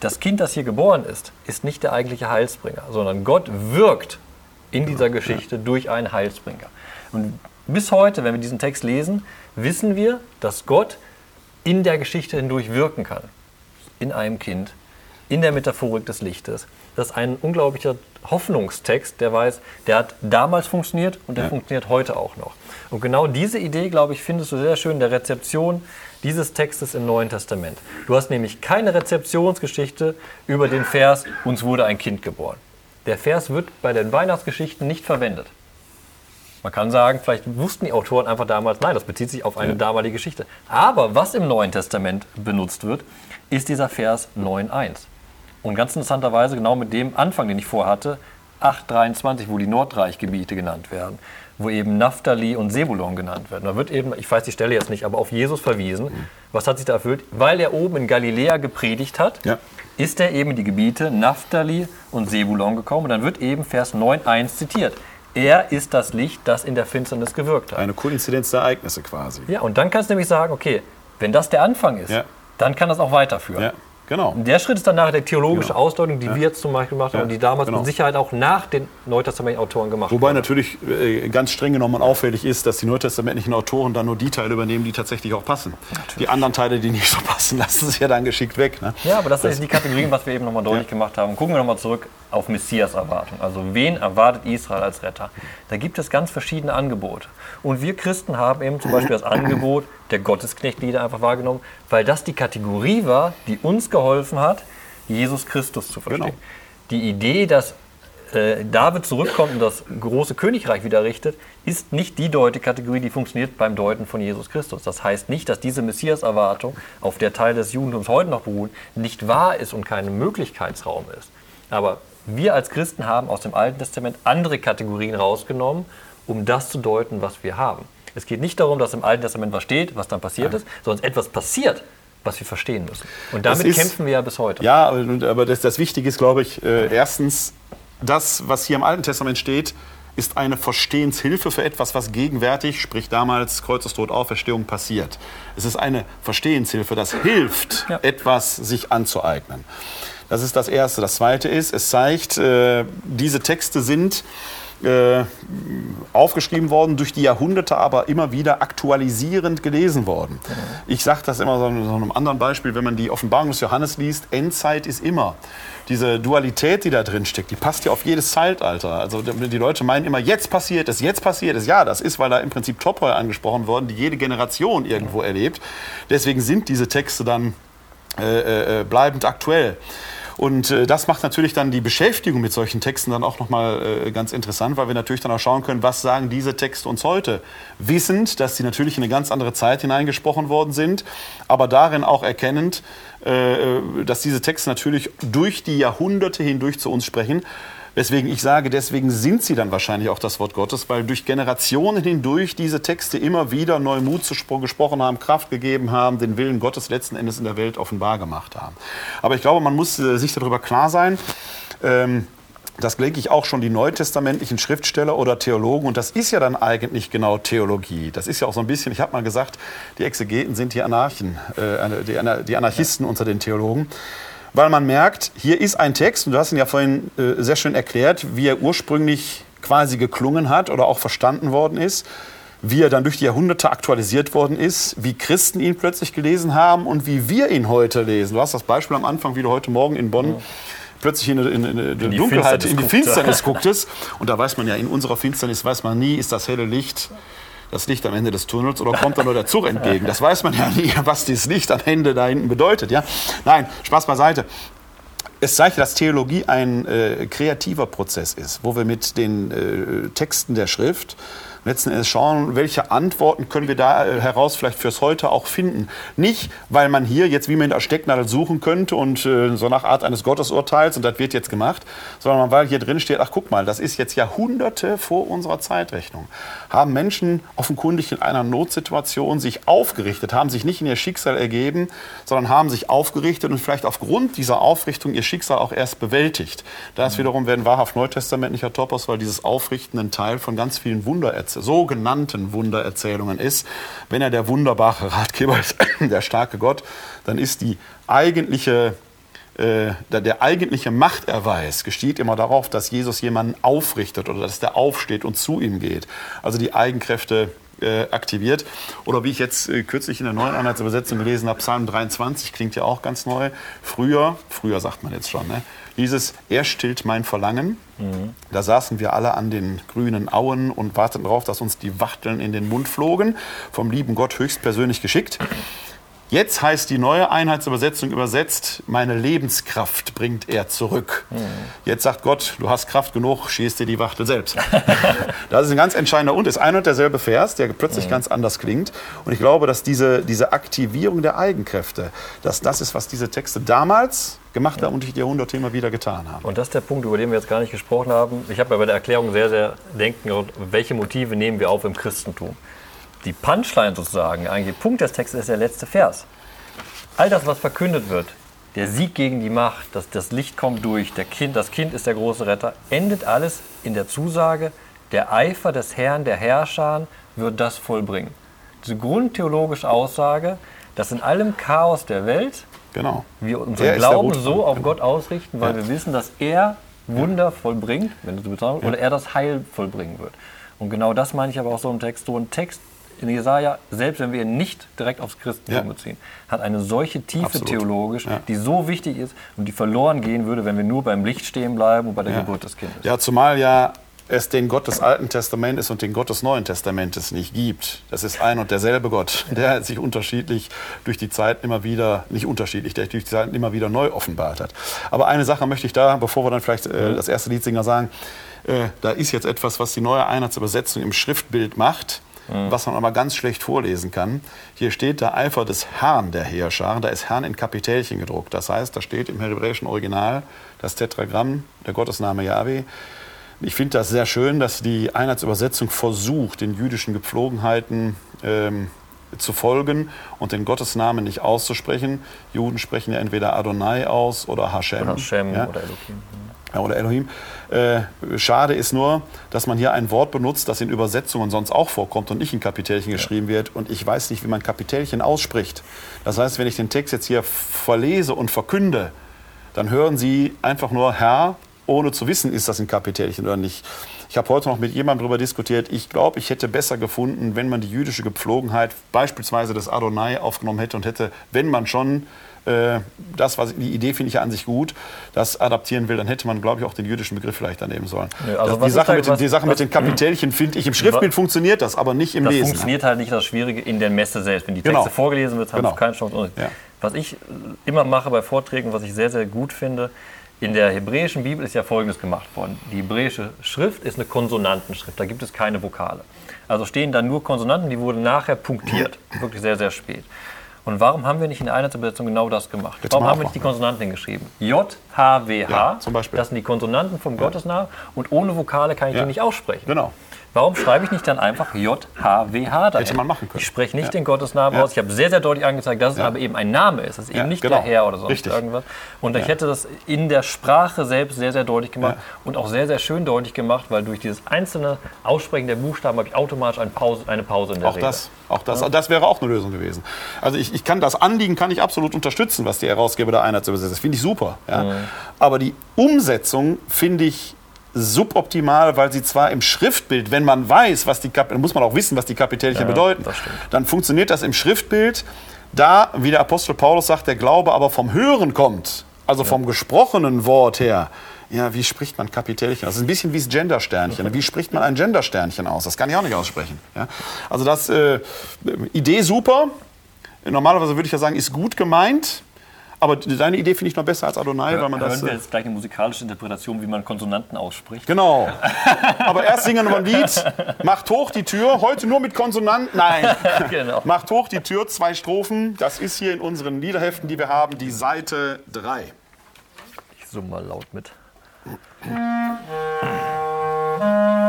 Das Kind, das hier geboren ist, ist nicht der eigentliche Heilsbringer, sondern Gott wirkt in dieser Geschichte durch einen Heilsbringer. Und bis heute, wenn wir diesen Text lesen, wissen wir, dass Gott in der Geschichte hindurch wirken kann. In einem Kind, in der Metaphorik des Lichtes. Das ist ein unglaublicher Hoffnungstext, der weiß, der hat damals funktioniert und der ja. funktioniert heute auch noch. Und genau diese Idee, glaube ich, findest du sehr schön in der Rezeption dieses Textes im Neuen Testament. Du hast nämlich keine Rezeptionsgeschichte über den Vers, uns wurde ein Kind geboren. Der Vers wird bei den Weihnachtsgeschichten nicht verwendet. Man kann sagen, vielleicht wussten die Autoren einfach damals, nein, das bezieht sich auf eine ja. damalige Geschichte. Aber was im Neuen Testament benutzt wird, ist dieser Vers 9.1. Und ganz interessanterweise genau mit dem Anfang, den ich vorhatte, 8.23, wo die Nordreichgebiete genannt werden, wo eben Naphtali und Sebulon genannt werden. Da wird eben, ich weiß die Stelle jetzt nicht, aber auf Jesus verwiesen. Mhm. Was hat sich da erfüllt? Weil er oben in Galiläa gepredigt hat, ja. ist er eben in die Gebiete Naphtali und Sebulon gekommen. Und dann wird eben Vers 9.1 zitiert. Er ist das Licht, das in der Finsternis gewirkt hat. Eine Koinzidenz der Ereignisse quasi. Ja, und dann kannst du nämlich sagen, okay, wenn das der Anfang ist, ja. dann kann das auch weiterführen. Ja. Genau. Der Schritt ist dann nachher die theologische genau. Ausdeutung, die ja. wir jetzt zum Beispiel gemacht haben ja. und die damals genau. mit Sicherheit auch nach den Neutestamentlichen-Autoren gemacht Wobei. Wobei natürlich äh, ganz streng genommen auffällig ist, dass die neutestamentlichen Autoren dann nur die Teile übernehmen, die tatsächlich auch passen. Natürlich. Die anderen Teile, die nicht so passen, lassen sich ja dann geschickt weg. Ne? Ja, aber das, das sind die Kategorien, was wir eben nochmal deutlich ja. gemacht haben. Gucken wir nochmal zurück auf Messias-Erwartung. Also wen erwartet Israel als Retter? Da gibt es ganz verschiedene Angebote. Und wir Christen haben eben zum Beispiel das Angebot der Gottesknechtlieder einfach wahrgenommen, weil das die Kategorie war, die uns geholfen hat, Jesus Christus zu verstehen. Genau. Die Idee, dass äh, David zurückkommt und das große Königreich wieder richtet, ist nicht die Deutekategorie, die funktioniert beim Deuten von Jesus Christus. Das heißt nicht, dass diese Messias-Erwartung, auf der Teil des Judentums heute noch beruht, nicht wahr ist und kein Möglichkeitsraum ist. Aber wir als Christen haben aus dem Alten Testament andere Kategorien rausgenommen, um das zu deuten, was wir haben. Es geht nicht darum, dass im Alten Testament was steht, was dann passiert ist, sondern etwas passiert, was wir verstehen müssen. Und damit ist- kämpfen wir ja bis heute. Ja, aber das, das Wichtige ist, glaube ich, äh, erstens, das, was hier im Alten Testament steht, ist eine Verstehenshilfe für etwas, was gegenwärtig, sprich damals Kreuzestod, Auferstehung passiert. Es ist eine Verstehenshilfe, das hilft, Ja. etwas sich anzueignen. Das ist das Erste. Das Zweite ist, es zeigt, äh, diese Texte sind äh, aufgeschrieben worden, durch die Jahrhunderte aber immer wieder aktualisierend gelesen worden. Ich sage das immer so so einem anderen Beispiel, wenn man die Offenbarung des Johannes liest, Endzeit ist immer. Diese Dualität, die da drin steckt, die passt ja auf jedes Zeitalter. Also die Leute meinen immer, jetzt passiert es, jetzt passiert es. Ja, das ist, weil da im Prinzip Topoi angesprochen worden, die jede Generation irgendwo erlebt. Deswegen sind diese Texte dann äh, äh, bleibend aktuell. Und äh, das macht natürlich dann die Beschäftigung mit solchen Texten dann auch nochmal äh, ganz interessant, weil wir natürlich dann auch schauen können, was sagen diese Texte uns heute. Wissend, dass sie natürlich in eine ganz andere Zeit hineingesprochen worden sind, aber darin auch erkennend, äh, dass diese Texte natürlich durch die Jahrhunderte hindurch zu uns sprechen. Weswegen ich sage, deswegen sind sie dann wahrscheinlich auch das Wort Gottes, weil durch Generationen hindurch diese Texte immer wieder neu Mut gesprochen haben, Kraft gegeben haben, den Willen Gottes letzten Endes in der Welt offenbar gemacht haben. Aber ich glaube, man muss äh, sich darüber klar sein, ähm, das denke ich auch schon die neutestamentlichen Schriftsteller oder Theologen, und das ist ja dann eigentlich genau Theologie. Das ist ja auch so ein bisschen, ich habe mal gesagt, die Exegeten sind die Anarchen, äh, die, die Anarchisten unter den Theologen. Weil man merkt, hier ist ein Text, und du hast ihn ja vorhin äh, sehr schön erklärt, wie er ursprünglich quasi geklungen hat oder auch verstanden worden ist, wie er dann durch die Jahrhunderte aktualisiert worden ist, wie Christen ihn plötzlich gelesen haben und wie wir ihn heute lesen. Du hast das Beispiel am Anfang, wie du heute Morgen in Bonn plötzlich in, in, in, in die Dunkelheit, Finsternis in die. Finsternis gucktest. Und da weiß man ja, in unserer Finsternis weiß man nie, ist das helle Licht das Licht am Ende des Tunnels oder kommt da nur der Zug entgegen? Das weiß man ja nie, was dieses Licht am Ende da hinten bedeutet. Ja? Nein, Spaß beiseite. Es zeigt, dass Theologie ein äh, kreativer Prozess ist, wo wir mit den äh, Texten der Schrift letzten Endes schauen, welche Antworten können wir da äh, heraus vielleicht fürs Heute auch finden. Nicht, weil man hier jetzt wie man in der Stecknadel suchen könnte und äh, so nach Art eines Gottesurteils und das wird jetzt gemacht, sondern weil hier drin steht, ach guck mal, das ist jetzt Jahrhunderte vor unserer Zeitrechnung. Haben Menschen offenkundig in einer Notsituation sich aufgerichtet, haben sich nicht in ihr Schicksal ergeben, sondern haben sich aufgerichtet und vielleicht aufgrund dieser Aufrichtung ihr Schicksal auch erst bewältigt. Das wiederum werden wahrhaft neutestamentlicher Topos, weil dieses Aufrichten ein Teil von ganz vielen Wundererzählungen, sogenannten Wundererzählungen ist. Wenn er der wunderbare Ratgeber ist, der starke Gott, dann ist die eigentliche äh, der, eigentliche Machterweis geschieht immer darauf, dass Jesus jemanden aufrichtet oder dass der aufsteht und zu ihm geht. Also die Eigenkräfte äh, aktiviert. Oder wie ich jetzt äh, kürzlich in der neuen Einheitsübersetzung gelesen habe, Psalm 23 klingt ja auch ganz neu. Früher, früher sagt man jetzt schon, ne, hieß es, er stillt mein Verlangen. Da saßen wir alle an den grünen Auen und warteten darauf, dass uns die Wachteln in den Mund flogen. Vom lieben Gott höchstpersönlich geschickt. Jetzt heißt die neue Einheitsübersetzung übersetzt, meine Lebenskraft bringt er zurück. Jetzt sagt Gott, du hast Kraft genug, schießt dir die Wachtel selbst. das ist ein ganz entscheidender und ist ein und derselbe Vers, der plötzlich ganz anders klingt. Und ich glaube, dass diese, diese Aktivierung der Eigenkräfte, dass das ist, was diese Texte damals gemacht haben und die Jahrhunderte immer wieder getan haben. Und das ist der Punkt, über den wir jetzt gar nicht gesprochen haben. Ich habe ja bei der Erklärung sehr, sehr denken, welche Motive nehmen wir auf im Christentum. Die Punchline sozusagen, eigentlich Punkt des Textes ist der letzte Vers. All das, was verkündet wird, der Sieg gegen die Macht, das, das Licht kommt durch, der kind, das Kind ist der große Retter, endet alles in der Zusage, der Eifer des Herrn, der Herrscher wird das vollbringen. Diese grundtheologische Aussage, dass in allem Chaos der Welt Genau. wir Er unseren Glauben so auf genau. Gott ausrichten, weil wir wissen, dass er Wunder vollbringt, wenn du so bezahlst, oder er das Heil vollbringen wird. Und genau das meine ich aber auch so im Text. So ein Text in Jesaja, selbst wenn wir ihn nicht direkt aufs Christentum Ja. beziehen, hat eine solche Tiefe Absolut. theologisch, Ja. die so wichtig ist und die verloren gehen würde, wenn wir nur beim Licht stehen bleiben und bei der Geburt des Kindes. Ja, zumal ja es den Gott des Alten Testamentes und den Gott des Neuen Testamentes nicht gibt. Das ist ein und derselbe Gott, der sich unterschiedlich durch die Zeit immer wieder, nicht unterschiedlich, der sich durch die Zeit immer wieder neu offenbart hat. Aber eine Sache möchte ich da, bevor wir dann vielleicht äh, das erste Liedsinger sagen, äh, da ist jetzt etwas, was die neue Einheitsübersetzung im Schriftbild macht, was man aber ganz schlecht vorlesen kann. Hier steht der Eifer des Herrn der Heerscharen, da ist Herrn in Kapitälchen gedruckt. Das heißt, da steht im hebräischen Original das Tetragramm, der Gottesname Yahweh. Ich finde das sehr schön, dass die Einheitsübersetzung versucht, den jüdischen Gepflogenheiten ähm, zu folgen und den Gottesnamen nicht auszusprechen. Juden sprechen ja entweder Adonai aus oder Hashem. Oder Shem ja? oder Elohim. Ja, oder Elohim. Äh, schade ist nur, dass man hier ein Wort benutzt, das in Übersetzungen sonst auch vorkommt und nicht in Kapitelchen geschrieben wird. Und ich weiß nicht, wie man Kapitelchen ausspricht. Das heißt, wenn ich den Text jetzt hier verlese und verkünde, dann hören Sie einfach nur Herr, ohne zu wissen, ist das ein Kapitelchen oder nicht. Ich habe heute noch mit jemandem darüber diskutiert. Ich glaube, ich hätte besser gefunden, wenn man die jüdische Gepflogenheit beispielsweise des Adonai aufgenommen hätte und hätte, wenn man schon äh, das, was die Idee finde ich ja an sich gut, das adaptieren will, dann hätte man, glaube ich, auch den jüdischen Begriff vielleicht daneben sollen. Nö, also das, die, ist Sache mit, den- was- die Sache was- mit den Kapitelchen finde ich im Schriftbild funktioniert das, aber nicht im Das Lesen. funktioniert halt nicht das Schwierige in der Messe selbst. Wenn die Texte Genau. vorgelesen wird, haben Genau. keine Chance. Ja. Was ich immer mache bei Vorträgen, was ich sehr, sehr gut finde, in der hebräischen Bibel ist ja Folgendes gemacht worden. Die hebräische Schrift ist eine Konsonantenschrift, da gibt es keine Vokale. Also stehen da nur Konsonanten, die wurden nachher punktiert, wirklich sehr, sehr spät. Und warum haben wir nicht in der Einheitsübersetzung genau das gemacht? Jetzt warum haben wir nicht die. Konsonanten hingeschrieben? J, H, W, H. Ja, zum Beispiel. Das sind die Konsonanten vom Gottesnamen und ohne Vokale kann ich Ja. die nicht aussprechen. Genau. Warum schreibe ich nicht dann einfach J, H, W, H dahin? Hätte man machen können. Ich spreche nicht Ja. den Gottesnamen Ja. aus. Ich habe sehr, sehr deutlich angezeigt, dass es Ja. aber eben ein Name ist. Es ist eben nicht genau. der Herr oder sonst Richtig. irgendwas. Und ich hätte das in der Sprache selbst sehr, sehr deutlich gemacht und auch sehr, sehr schön deutlich gemacht, weil durch dieses einzelne Aussprechen der Buchstaben habe ich automatisch eine Pause, eine Pause in der Auch Rede. das, auch das, das wäre auch eine Lösung gewesen. Also ich, ich kann das Anliegen kann ich absolut unterstützen, was die Herausgeber der Einheitsübersetzung. Das finde ich super. Ja. Aber die Umsetzung finde ich suboptimal, weil sie zwar im Schriftbild, wenn man weiß, was die Kap muss man auch wissen, was die Kapitelchen bedeuten, das stimmt. dann funktioniert das im Schriftbild. Da, wie der Apostel Paulus sagt, der Glaube aber vom Hören kommt, also vom gesprochenen Wort her. Ja, wie spricht man Kapitelchen? Das ist ein bisschen wie das Gendersternchen. Wie spricht man ein Gendersternchen aus? Das kann ich auch nicht aussprechen. Ja? Also das äh, Idee super. Normalerweise würde ich ja sagen, ist gut gemeint. Aber deine Idee finde ich noch besser als Adonai, weil man das. Hören wir Äh, jetzt gleich eine musikalische Interpretation, wie man Konsonanten ausspricht. genau. Aber erst singen wir ein Lied. Macht hoch die Tür. Heute nur mit Konsonanten. Nein. Genau. Macht hoch die Tür. Zwei Strophen. Das ist hier in unseren Liederheften, die wir haben, die Seite 3. Ich summe mal laut mit.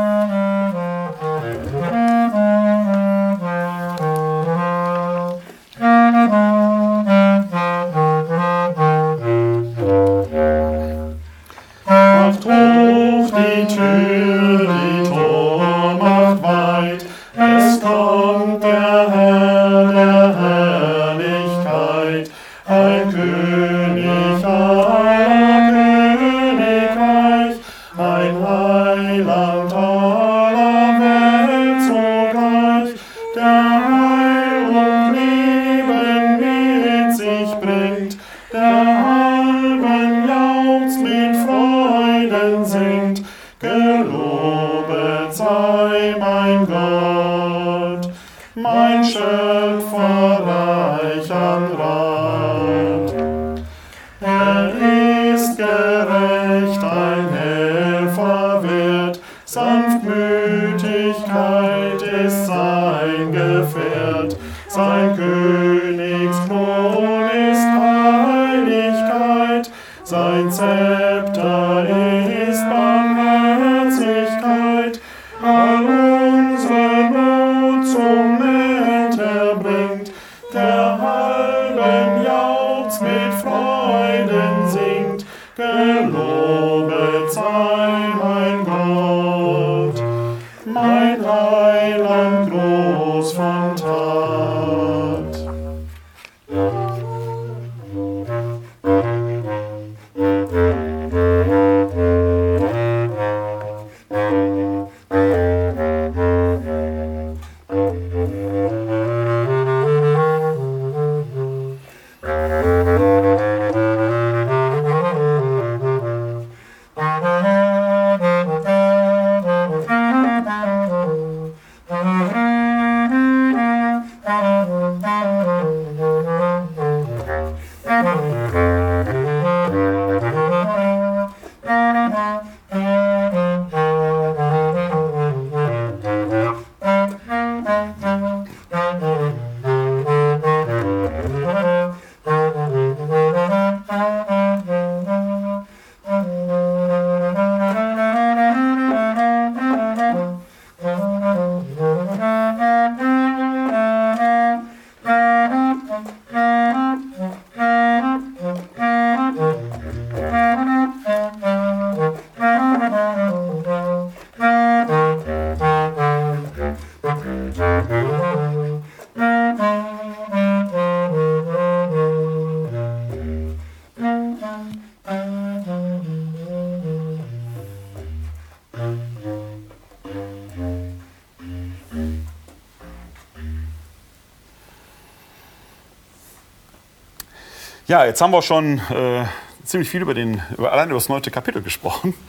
Ja, jetzt haben wir schon äh, ziemlich viel über den, über, allein über das neunte Kapitel gesprochen.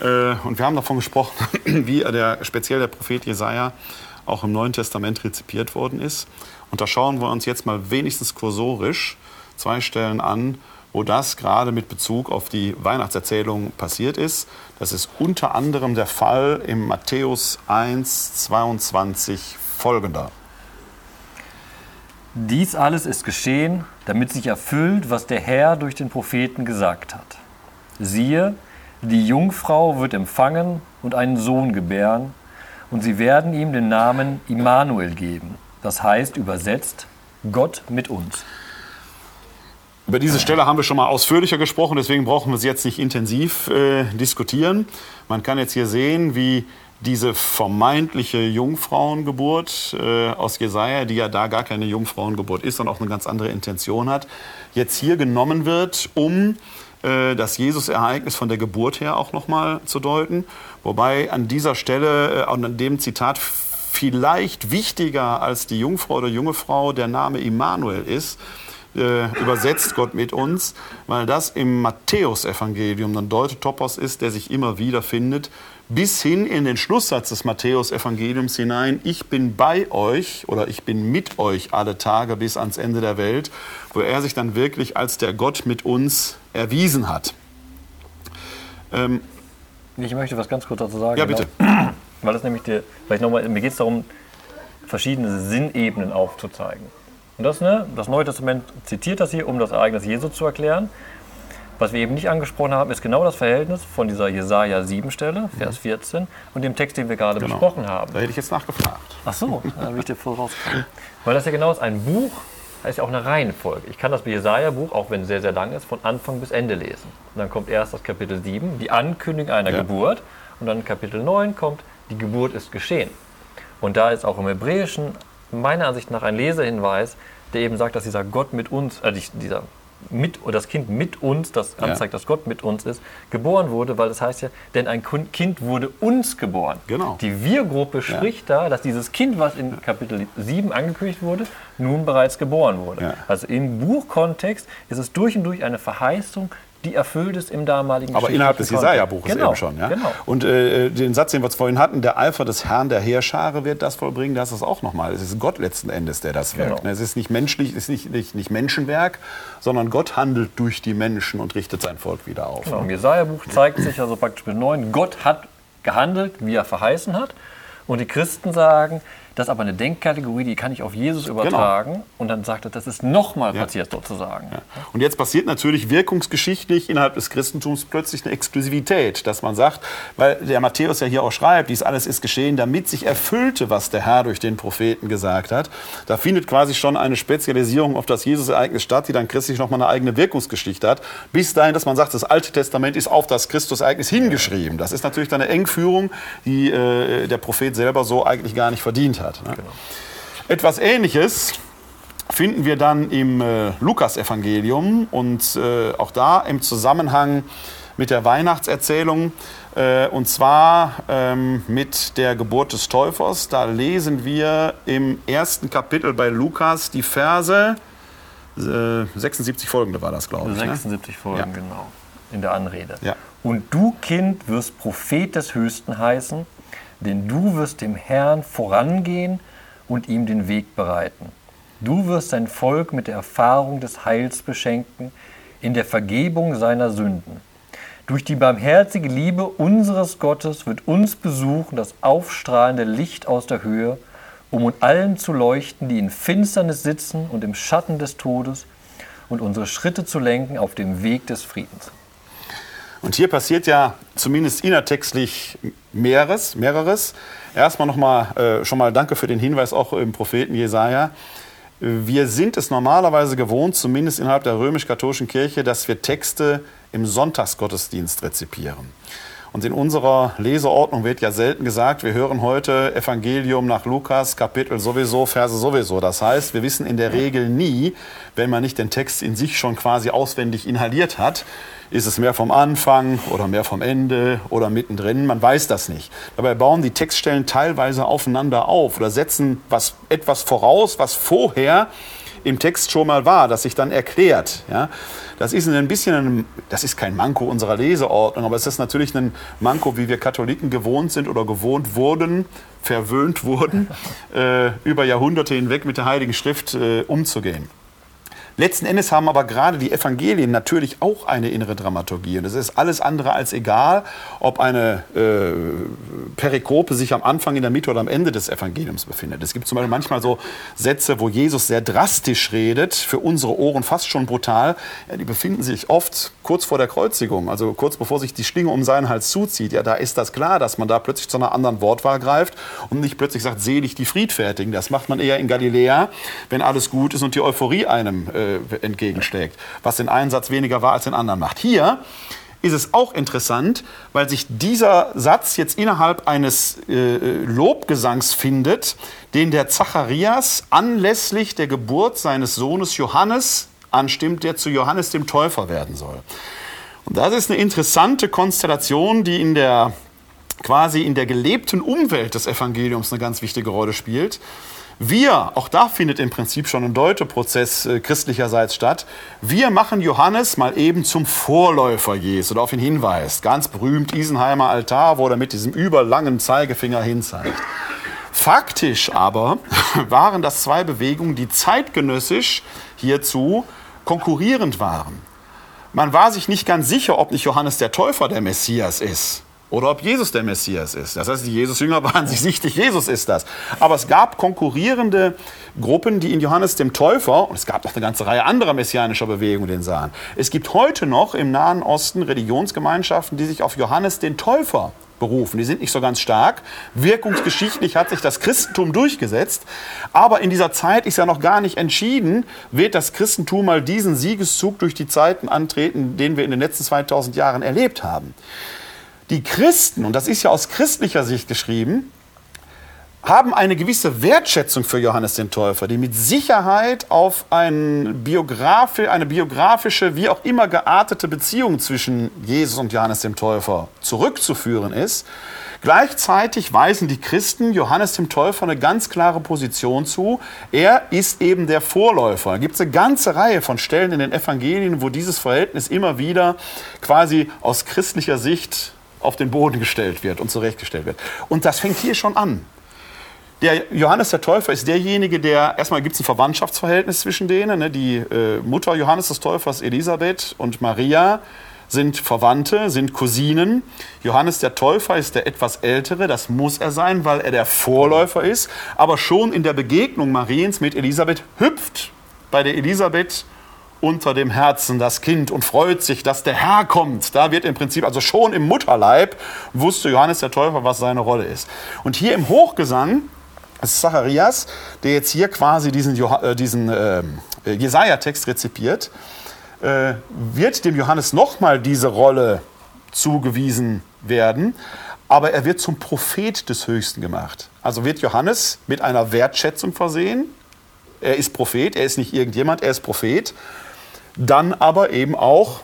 Äh, und wir haben davon gesprochen, wie der, speziell der Prophet Jesaja auch im Neuen Testament rezipiert worden ist. Und da schauen wir uns jetzt mal wenigstens kursorisch zwei Stellen an, wo das gerade mit Bezug auf die Weihnachtserzählung passiert ist. Das ist unter anderem der Fall im Matthäus 1, 22 folgender. Dies alles ist geschehen, damit sich erfüllt, was der Herr durch den Propheten gesagt hat. Siehe, die Jungfrau wird empfangen und einen Sohn gebären, und sie werden ihm den Namen Immanuel geben. Das heißt übersetzt Gott mit uns. Über diese Stelle haben wir schon mal ausführlicher gesprochen, deswegen brauchen wir sie jetzt nicht intensiv äh, diskutieren. Man kann jetzt hier sehen, wie diese vermeintliche Jungfrauengeburt äh, aus Jesaja, die ja da gar keine Jungfrauengeburt ist und auch eine ganz andere Intention hat, jetzt hier genommen wird, um äh, das Jesus-Ereignis von der Geburt her auch nochmal zu deuten. Wobei an dieser Stelle, äh, an dem Zitat, vielleicht wichtiger als die Jungfrau oder junge Frau der Name Immanuel ist, äh, übersetzt Gott mit uns, weil das im Matthäusevangelium dann Deutetopos ist, der sich immer wieder findet, bis hin in den Schlusssatz des Matthäusevangeliums hinein, ich bin bei euch oder ich bin mit euch alle Tage bis ans Ende der Welt, wo er sich dann wirklich als der Gott mit uns erwiesen hat. Ähm, ich möchte was ganz kurz dazu sagen. Ja, bitte. Genau. Weil das nämlich dir, vielleicht nochmal, mir geht es darum, verschiedene Sinnebenen aufzuzeigen. Und das, ne, das Neue Testament zitiert das hier, um das Ereignis Jesu zu erklären. Was wir eben nicht angesprochen haben, ist genau das Verhältnis von dieser Jesaja 7 Stelle, Vers 14, und dem Text, den wir gerade genau. besprochen haben. Da hätte ich jetzt nachgefragt. Ach so, da habe ich dir vorausgekommen. Weil das ja genau ist, ein Buch heißt ja auch eine Reihenfolge. Ich kann das Jesaja-Buch, auch wenn es sehr, sehr lang ist, von Anfang bis Ende lesen. Und dann kommt erst das Kapitel 7, die Ankündigung einer ja. Geburt. Und dann Kapitel 9 kommt, die Geburt ist geschehen. Und da ist auch im Hebräischen meiner Ansicht nach ein Lesehinweis, der eben sagt, dass dieser Gott mit uns, äh, dieser mit, das Kind mit uns, das anzeigt, ja. dass Gott mit uns ist, geboren wurde, weil das heißt ja, denn ein Kind wurde uns geboren. Genau. Die Wir-Gruppe spricht ja. da, dass dieses Kind, was in Kapitel 7 angekündigt wurde, nun bereits geboren wurde. Ja. Also im Buchkontext ist es durch und durch eine Verheißung, die erfüllt ist im damaligen Aber innerhalb des Jesaja-Buches genau, eben schon. Ja? Genau. Und äh, den Satz, den wir vorhin hatten, der Eifer des Herrn der Heerschare wird das vollbringen, das ist auch nochmal. Es ist Gott letzten Endes, der das wirkt. Genau. Ne? Es ist nicht menschlich, es ist nicht, nicht, nicht, Menschenwerk, sondern Gott handelt durch die Menschen und richtet sein Volk wieder auf. Genau. Im Jesaja-Buch zeigt sich also praktisch mit 9, Gott hat gehandelt, wie er verheißen hat. Und die Christen sagen, das ist aber eine Denkkategorie, die kann ich auf Jesus genau. übertragen. Genau. Und dann sagt er, das ist nochmal ja. passiert sozusagen. Ja. Und jetzt passiert natürlich wirkungsgeschichtlich innerhalb des Christentums plötzlich eine Exklusivität, dass man sagt, weil der Matthäus ja hier auch schreibt, dies alles ist geschehen, damit sich erfüllte, was der Herr durch den Propheten gesagt hat. Da findet quasi schon eine Spezialisierung auf das Jesus-Ereignis statt, die dann christlich nochmal eine eigene Wirkungsgeschichte hat. Bis dahin, dass man sagt, das Alte Testament ist auf das Christus-Ereignis hingeschrieben. Das ist natürlich dann eine Engführung, die äh, der Prophet selber so eigentlich gar nicht verdient hat hat. Ne? Genau. Etwas Ähnliches finden wir dann im äh, Lukas-Evangelium und äh, auch da im Zusammenhang mit der Weihnachtserzählung äh, und zwar ähm, mit der Geburt des Täufers. Da lesen wir im ersten Kapitel bei Lukas die Verse 76 äh, folgende war das, glaube ich. 76 ne? Folgen, ja. genau, in der Anrede. Ja. Und du, Kind, wirst Prophet des Höchsten heißen denn du wirst dem Herrn vorangehen und ihm den Weg bereiten. Du wirst sein Volk mit der Erfahrung des Heils beschenken, in der Vergebung seiner Sünden. Durch die barmherzige Liebe unseres Gottes wird uns besuchen das aufstrahlende Licht aus der Höhe, um uns allen zu leuchten, die in Finsternis sitzen und im Schatten des Todes, und unsere Schritte zu lenken auf dem Weg des Friedens. Und hier passiert ja zumindest innertextlich mehreres. mehreres. Erstmal nochmal, äh, schon mal danke für den Hinweis auch im Propheten Jesaja. Wir sind es normalerweise gewohnt, zumindest innerhalb der römisch-katholischen Kirche, dass wir Texte im Sonntagsgottesdienst rezipieren. Und in unserer Leseordnung wird ja selten gesagt, wir hören heute Evangelium nach Lukas, Kapitel sowieso, Verse sowieso. Das heißt, wir wissen in der Regel nie, wenn man nicht den Text in sich schon quasi auswendig inhaliert hat, ist es mehr vom Anfang oder mehr vom Ende oder mittendrin? Man weiß das nicht. Dabei bauen die Textstellen teilweise aufeinander auf oder setzen was, etwas voraus, was vorher im Text schon mal war, das sich dann erklärt. Ja? Das ist ein bisschen, ein, das ist kein Manko unserer Leseordnung, aber es ist natürlich ein Manko, wie wir Katholiken gewohnt sind oder gewohnt wurden, verwöhnt wurden, äh, über Jahrhunderte hinweg mit der Heiligen Schrift äh, umzugehen. Letzten Endes haben aber gerade die Evangelien natürlich auch eine innere Dramaturgie. Und es ist alles andere als egal, ob eine äh, Perikope sich am Anfang, in der Mitte oder am Ende des Evangeliums befindet. Es gibt zum Beispiel manchmal so Sätze, wo Jesus sehr drastisch redet, für unsere Ohren fast schon brutal. Ja, die befinden sich oft kurz vor der Kreuzigung, also kurz bevor sich die Schlinge um seinen Hals zuzieht. Ja, da ist das klar, dass man da plötzlich zu einer anderen Wortwahl greift und nicht plötzlich sagt, selig die Friedfertigen. Das macht man eher in Galiläa, wenn alles gut ist und die Euphorie einem äh, äh, entgegenschlägt, was den einen Satz weniger war als den anderen macht. Hier ist es auch interessant, weil sich dieser Satz jetzt innerhalb eines äh, Lobgesangs findet, den der Zacharias anlässlich der Geburt seines Sohnes Johannes anstimmt, der zu Johannes dem Täufer werden soll. Und das ist eine interessante Konstellation, die in der quasi in der gelebten Umwelt des Evangeliums eine ganz wichtige Rolle spielt. Wir, auch da findet im Prinzip schon ein Deuteprozess äh, christlicherseits statt, wir machen Johannes mal eben zum Vorläufer Jesu oder auf ihn hinweist. Ganz berühmt Isenheimer Altar, wo er mit diesem überlangen Zeigefinger hinzeigt. Faktisch aber waren das zwei Bewegungen, die zeitgenössisch hierzu konkurrierend waren. Man war sich nicht ganz sicher, ob nicht Johannes der Täufer der Messias ist oder ob Jesus der Messias ist. Das heißt, die Jesus-Jünger waren sich sichtig, Jesus ist das. Aber es gab konkurrierende Gruppen, die in Johannes dem Täufer, und es gab noch eine ganze Reihe anderer messianischer Bewegungen, den sahen. Es gibt heute noch im Nahen Osten Religionsgemeinschaften, die sich auf Johannes den Täufer berufen. Die sind nicht so ganz stark. Wirkungsgeschichtlich hat sich das Christentum durchgesetzt. Aber in dieser Zeit ist ja noch gar nicht entschieden, wird das Christentum mal diesen Siegeszug durch die Zeiten antreten, den wir in den letzten 2000 Jahren erlebt haben. Die Christen, und das ist ja aus christlicher Sicht geschrieben, haben eine gewisse Wertschätzung für Johannes den Täufer, die mit Sicherheit auf ein Biografi eine biografische, wie auch immer geartete Beziehung zwischen Jesus und Johannes dem Täufer zurückzuführen ist. Gleichzeitig weisen die Christen Johannes dem Täufer eine ganz klare Position zu. Er ist eben der Vorläufer. Da gibt es eine ganze Reihe von Stellen in den Evangelien, wo dieses Verhältnis immer wieder quasi aus christlicher Sicht auf den Boden gestellt wird und zurechtgestellt wird. Und das fängt hier schon an. Der Johannes der Täufer ist derjenige, der, erstmal gibt es ein Verwandtschaftsverhältnis zwischen denen. Ne? Die äh, Mutter Johannes des Täufers, Elisabeth und Maria, sind Verwandte, sind Cousinen. Johannes der Täufer ist der etwas ältere, das muss er sein, weil er der Vorläufer ist. Aber schon in der Begegnung Mariens mit Elisabeth hüpft bei der Elisabeth unter dem Herzen das Kind und freut sich, dass der Herr kommt. Da wird im Prinzip, also schon im Mutterleib, wusste Johannes der Täufer, was seine Rolle ist. Und hier im Hochgesang ist Zacharias, der jetzt hier quasi diesen, äh, diesen äh, Jesaja-Text rezipiert, äh, wird dem Johannes nochmal diese Rolle zugewiesen werden, aber er wird zum Prophet des Höchsten gemacht. Also wird Johannes mit einer Wertschätzung versehen. Er ist Prophet, er ist nicht irgendjemand, er ist Prophet dann aber eben auch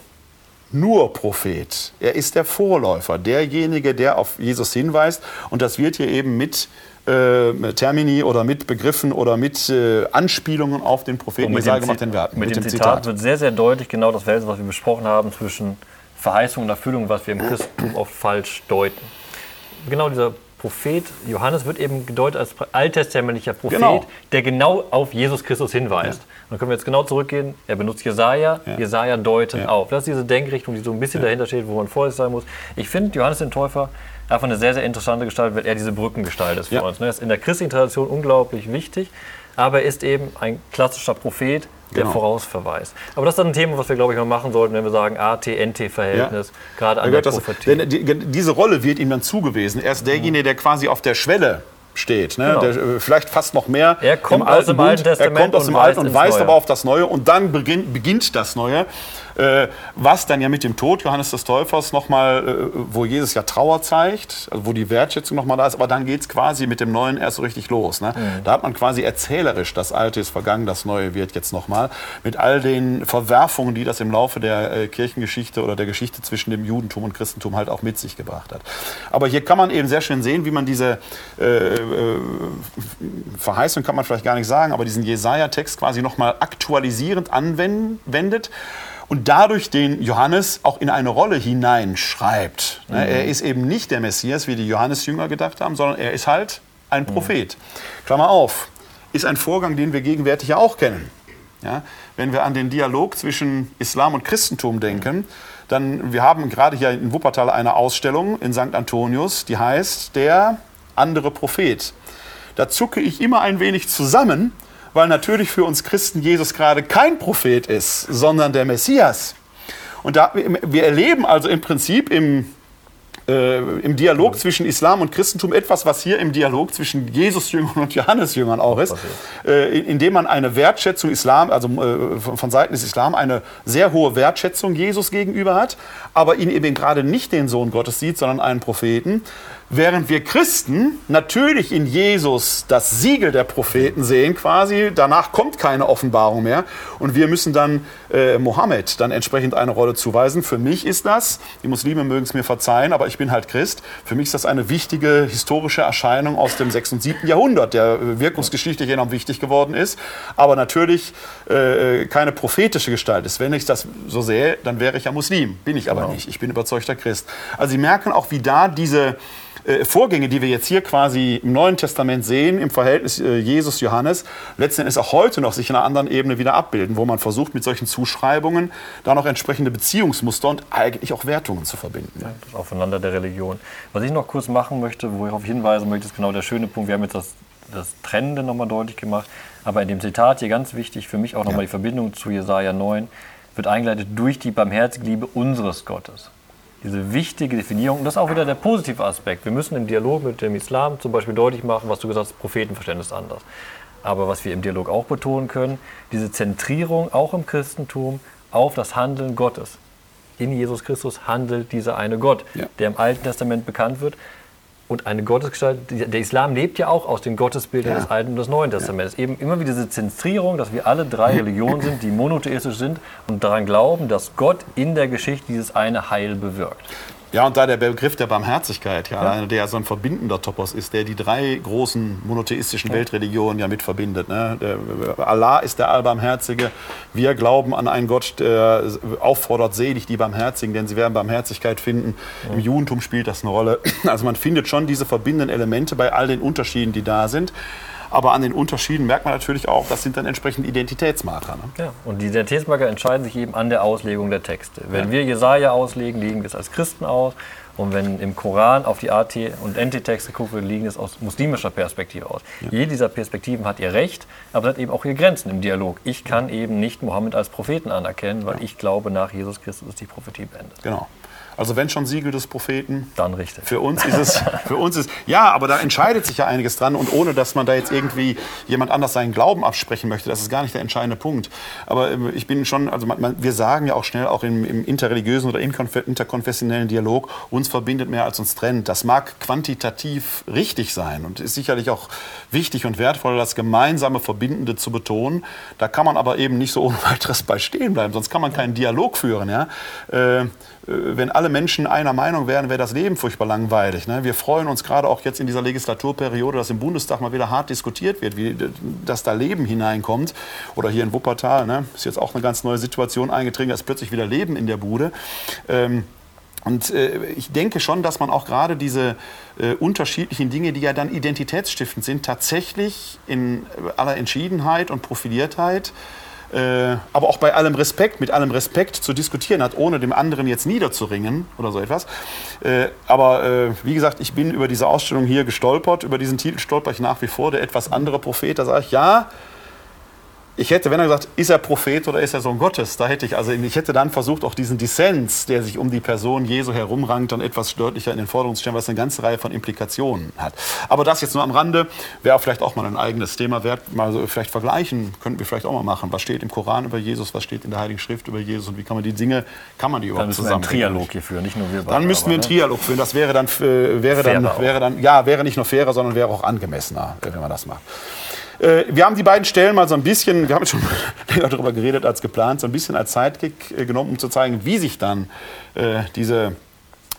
nur Prophet. Er ist der Vorläufer, derjenige, der auf Jesus hinweist. Und das wird hier eben mit äh, Termini oder mit Begriffen oder mit äh, Anspielungen auf den Propheten Jesaja gemacht den Werten. Mit, mit dem, dem Zitat, Zitat, wird sehr, sehr deutlich genau das Verhältnis, was wir besprochen haben, zwischen Verheißung und Erfüllung, was wir im Christentum oft falsch deuten. Genau dieser Prophet Johannes wird eben gedeutet als alttestamentlicher Prophet, genau. der genau auf Jesus Christus hinweist. Ja. dann können wir jetzt genau zurückgehen. Er benutzt Jesaja, ja. Jesaja deutet ja. auf. Das ist diese Denkrichtung, die so ein bisschen dahinter steht, wo man vorsichtig sein muss. Ich finde Johannes den Täufer einfach eine sehr, sehr interessante Gestalt, weil er diese Brückengestalt ist für uns. Ne? Er ist in der christlichen Tradition unglaublich wichtig, aber er ist eben ein klassischer Prophet, der genau. vorausverweist. Aber das ist ein Thema, was wir, glaube ich, mal machen sollten, wenn wir sagen AT-NT-Verhältnis, ja. gerade an der das, Denn die, diese Rolle wird ihm dann zugewiesen. Er ist derjenige, der quasi auf der Schwelle steht. Ne? Genau. Der, äh, vielleicht fast noch mehr. Er kommt aus dem Alten Testament. Er kommt aus dem Alten und weist aber auf das Neue. Und dann beginnt, beginnt das Neue. Äh, was dann ja mit dem Tod Johannes des Täufers nochmal, äh, wo Jesus ja Trauer zeigt, also wo die Wertschätzung nochmal da ist, aber dann geht es quasi mit dem Neuen erst so richtig los. Ne? Mhm. Da hat man quasi erzählerisch, das Alte ist vergangen, das Neue wird jetzt nochmal, mit all den Verwerfungen, die das im Laufe der äh, Kirchengeschichte oder der Geschichte zwischen dem Judentum und Christentum halt auch mit sich gebracht hat. Aber hier kann man eben sehr schön sehen, wie man diese, äh, äh, Verheißung kann man vielleicht gar nicht sagen, aber diesen Jesaja-Text quasi nochmal aktualisierend anwendet und dadurch den Johannes auch in eine Rolle hineinschreibt. Ne, mhm. Er ist eben nicht der Messias, wie die Johannes-Jünger gedacht haben, sondern er ist halt ein mhm. Prophet. Mhm. Klammer auf, ist ein Vorgang, den wir gegenwärtig ja auch kennen. Ja, wenn wir an den Dialog zwischen Islam und Christentum denken, dann wir haben gerade hier in Wuppertal eine Ausstellung in St. Antonius, die heißt Der andere Prophet. Da zucke ich immer ein wenig zusammen, weil natürlich für uns Christen Jesus gerade kein Prophet ist, sondern der Messias. Und da, wir erleben also im Prinzip im äh, im Dialog zwischen Islam und Christentum etwas, was hier im Dialog zwischen Jesus-Jüngern und Johannes-Jüngern auch ist, äh, indem man eine Wertschätzung Islam, also äh, von, von Seiten des Islam eine sehr hohe Wertschätzung Jesus gegenüber hat, aber ihn eben gerade nicht den Sohn Gottes sieht, sondern einen Propheten. Während wir Christen natürlich in Jesus das Siegel der Propheten sehen, quasi, danach kommt keine Offenbarung mehr und wir müssen dann äh, Mohammed dann entsprechend eine Rolle zuweisen. Für mich ist das, die Muslime mögen es mir verzeihen, aber ich bin halt Christ, für mich ist das eine wichtige historische Erscheinung aus dem 6. und 7. Jahrhundert, der wirkungsgeschichtlich enorm wichtig geworden ist, aber natürlich äh, keine prophetische Gestalt ist. Wenn ich das so sehe, dann wäre ich ja Muslim, bin ich aber genau. nicht. Ich bin überzeugter Christ. Also Sie merken auch, wie da diese äh, Vorgänge, die wir jetzt hier quasi im Neuen Testament sehen, im Verhältnis äh, Jesus-Johannes, letzten Endes auch heute noch sich in einer anderen Ebene wieder abbilden, wo man versucht, mit solchen Zuschreibungen da noch entsprechende Beziehungsmuster und eigentlich auch Wertungen zu verbinden. Ja, das Aufeinander der Religion. Was ich noch kurz machen möchte, wo ich darauf hinweisen möchte, ist genau der schöne Punkt. Wir haben jetzt das, das Trennende nochmal deutlich gemacht, aber in dem Zitat hier ganz wichtig für mich auch nochmal ja. die Verbindung zu Jesaja 9 wird eingeleitet durch die barmherzige Liebe unseres Gottes diese wichtige Definierung. Und das ist auch wieder der positive Aspekt. Wir müssen im Dialog mit dem Islam zum Beispiel deutlich machen, was du gesagt hast, Prophetenverständnis anders. Aber was wir im Dialog auch betonen können, diese Zentrierung auch im Christentum auf das Handeln Gottes. In Jesus Christus handelt dieser eine Gott, ja. der im Alten Testament bekannt wird und eine Gottesgestalt. Der Islam lebt ja auch aus den Gottesbildern ja. des Alten und des Neuen Testaments. Ja. Eben immer wieder diese Zentrierung, dass wir alle drei Religionen sind, die monotheistisch sind und daran glauben, dass Gott in der Geschichte dieses eine Heil bewirkt. Ja, und da der Begriff der Barmherzigkeit, ja, ja. der so ein verbindender Topos ist, der die drei großen monotheistischen ja. Weltreligionen ja mit verbindet. Ne? Der, Allah ist der Allbarmherzige. Wir glauben an einen Gott, der auffordert, selig die Barmherzigen, denn sie werden Barmherzigkeit finden. Ja. Im Judentum spielt das eine Rolle. Also man findet schon diese verbindenden Elemente bei all den Unterschieden, die da sind. Aber an den Unterschieden merkt man natürlich auch, das sind dann entsprechend Identitätsmarker. Ne? Ja, und die Identitätsmarker entscheiden sich eben an der Auslegung der Texte. Wenn ja. wir Jesaja auslegen, legen wir es als Christen aus. Und wenn im Koran auf die AT- und NT-Texte guckt, liegen es aus muslimischer Perspektive aus. Ja. Jede dieser Perspektiven hat ihr Recht, aber hat eben auch ihre Grenzen im Dialog. Ich kann eben nicht Mohammed als Propheten anerkennen, weil ja. ich glaube, nach Jesus Christus ist die Prophetie beendet. Genau. Also wenn schon Siegel des Propheten. Dann richtig. Für uns ist es, für uns ist, ja, aber da entscheidet sich ja einiges dran und ohne, dass man da jetzt irgendwie jemand anders seinen Glauben absprechen möchte, das ist gar nicht der entscheidende Punkt. Aber ähm, ich bin schon, also man, wir sagen ja auch schnell, auch im, im interreligiösen oder interkonfessionellen Dialog, uns verbindet mehr als uns trennt. Das mag quantitativ richtig sein und ist sicherlich auch wichtig und wertvoll, das gemeinsame Verbindende zu betonen. Da kann man aber eben nicht so ohne weiteres bei stehen bleiben, sonst kann man keinen Dialog führen. Ja? Äh, wenn alle Menschen einer Meinung wären, wäre das Leben furchtbar langweilig. Ne? Wir freuen uns gerade auch jetzt in dieser Legislaturperiode, dass im Bundestag mal wieder hart diskutiert wird, wie dass da Leben hineinkommt. Oder hier in Wuppertal ne? ist jetzt auch eine ganz neue Situation eingetreten, da ist plötzlich wieder Leben in der Bude. Ähm, und äh, ich denke schon, dass man auch gerade diese äh, unterschiedlichen Dinge, die ja dann identitätsstiftend sind, tatsächlich in aller Entschiedenheit und Profiliertheit äh, aber auch bei allem Respekt, mit allem Respekt zu diskutieren hat, ohne dem anderen jetzt niederzuringen oder so etwas. Äh, aber äh, wie gesagt, ich bin über diese Ausstellung hier gestolpert, über diesen Titel stolper ich nach wie vor, der etwas andere Prophet. Da sage ich, ja, ich hätte, wenn er gesagt, ist er Prophet oder ist er Sohn Gottes, da hätte ich, also ich hätte dann versucht, auch diesen Dissens, der sich um die Person Jesu herumrankt, dann etwas deutlicher in den Vordergrund zu stellen, was eine ganze Reihe von Implikationen hat. Aber das jetzt nur am Rande, wäre vielleicht auch mal ein eigenes Thema wert, mal so vielleicht vergleichen, könnten wir vielleicht auch mal machen. Was steht im Koran über Jesus, was steht in der Heiligen Schrift über Jesus und wie kann man die Dinge, kann man die überhaupt zusammen? Dann müssen wir einen Trialog hier führen, nicht nur wir beide. Dann müssten wir einen ne? Trialog führen, das wäre dann, äh, wäre dann, wäre dann, ja, wäre nicht nur fairer, sondern wäre auch angemessener, wenn man das macht. Äh, wir haben die beiden Stellen mal so ein bisschen, wir haben schon länger darüber geredet als geplant, so ein bisschen als Sidekick äh, genommen, um zu zeigen, wie sich dann äh, diese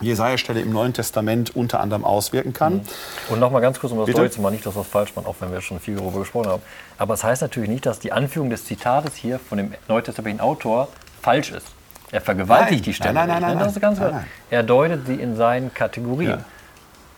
Jesaja-Stelle im Neuen Testament unter anderem auswirken kann. Mhm. Und nochmal ganz kurz, um das deutlich zu machen, nicht, dass das falsch macht, auch wenn wir schon viel darüber gesprochen haben. Aber es das heißt natürlich nicht, dass die Anführung des Zitates hier von dem neutestamentlichen Autor falsch ist. Er vergewaltigt nein, die Stelle. Nein, nein, nein, nein, nein, nein, nein. Er deutet sie in seinen Kategorien. Ja.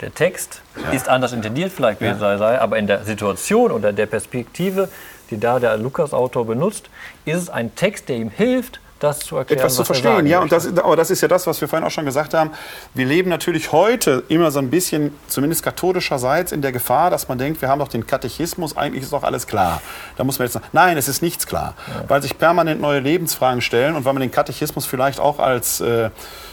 Der Text ja. ist anders intendiert vielleicht, wie ja. sei, aber in der Situation oder der Perspektive, die da der Lukas-Autor benutzt, ist es ein Text, der ihm hilft, das zu erklären. Etwas zu verstehen, ja. Und das, aber das ist ja das, was wir vorhin auch schon gesagt haben. Wir leben natürlich heute immer so ein bisschen, zumindest katholischerseits, in der Gefahr, dass man denkt, wir haben doch den Katechismus, eigentlich ist doch alles klar. Da muss man jetzt sagen, nein, es ist nichts klar. Ja. Weil sich permanent neue Lebensfragen stellen und weil man den Katechismus vielleicht auch als äh,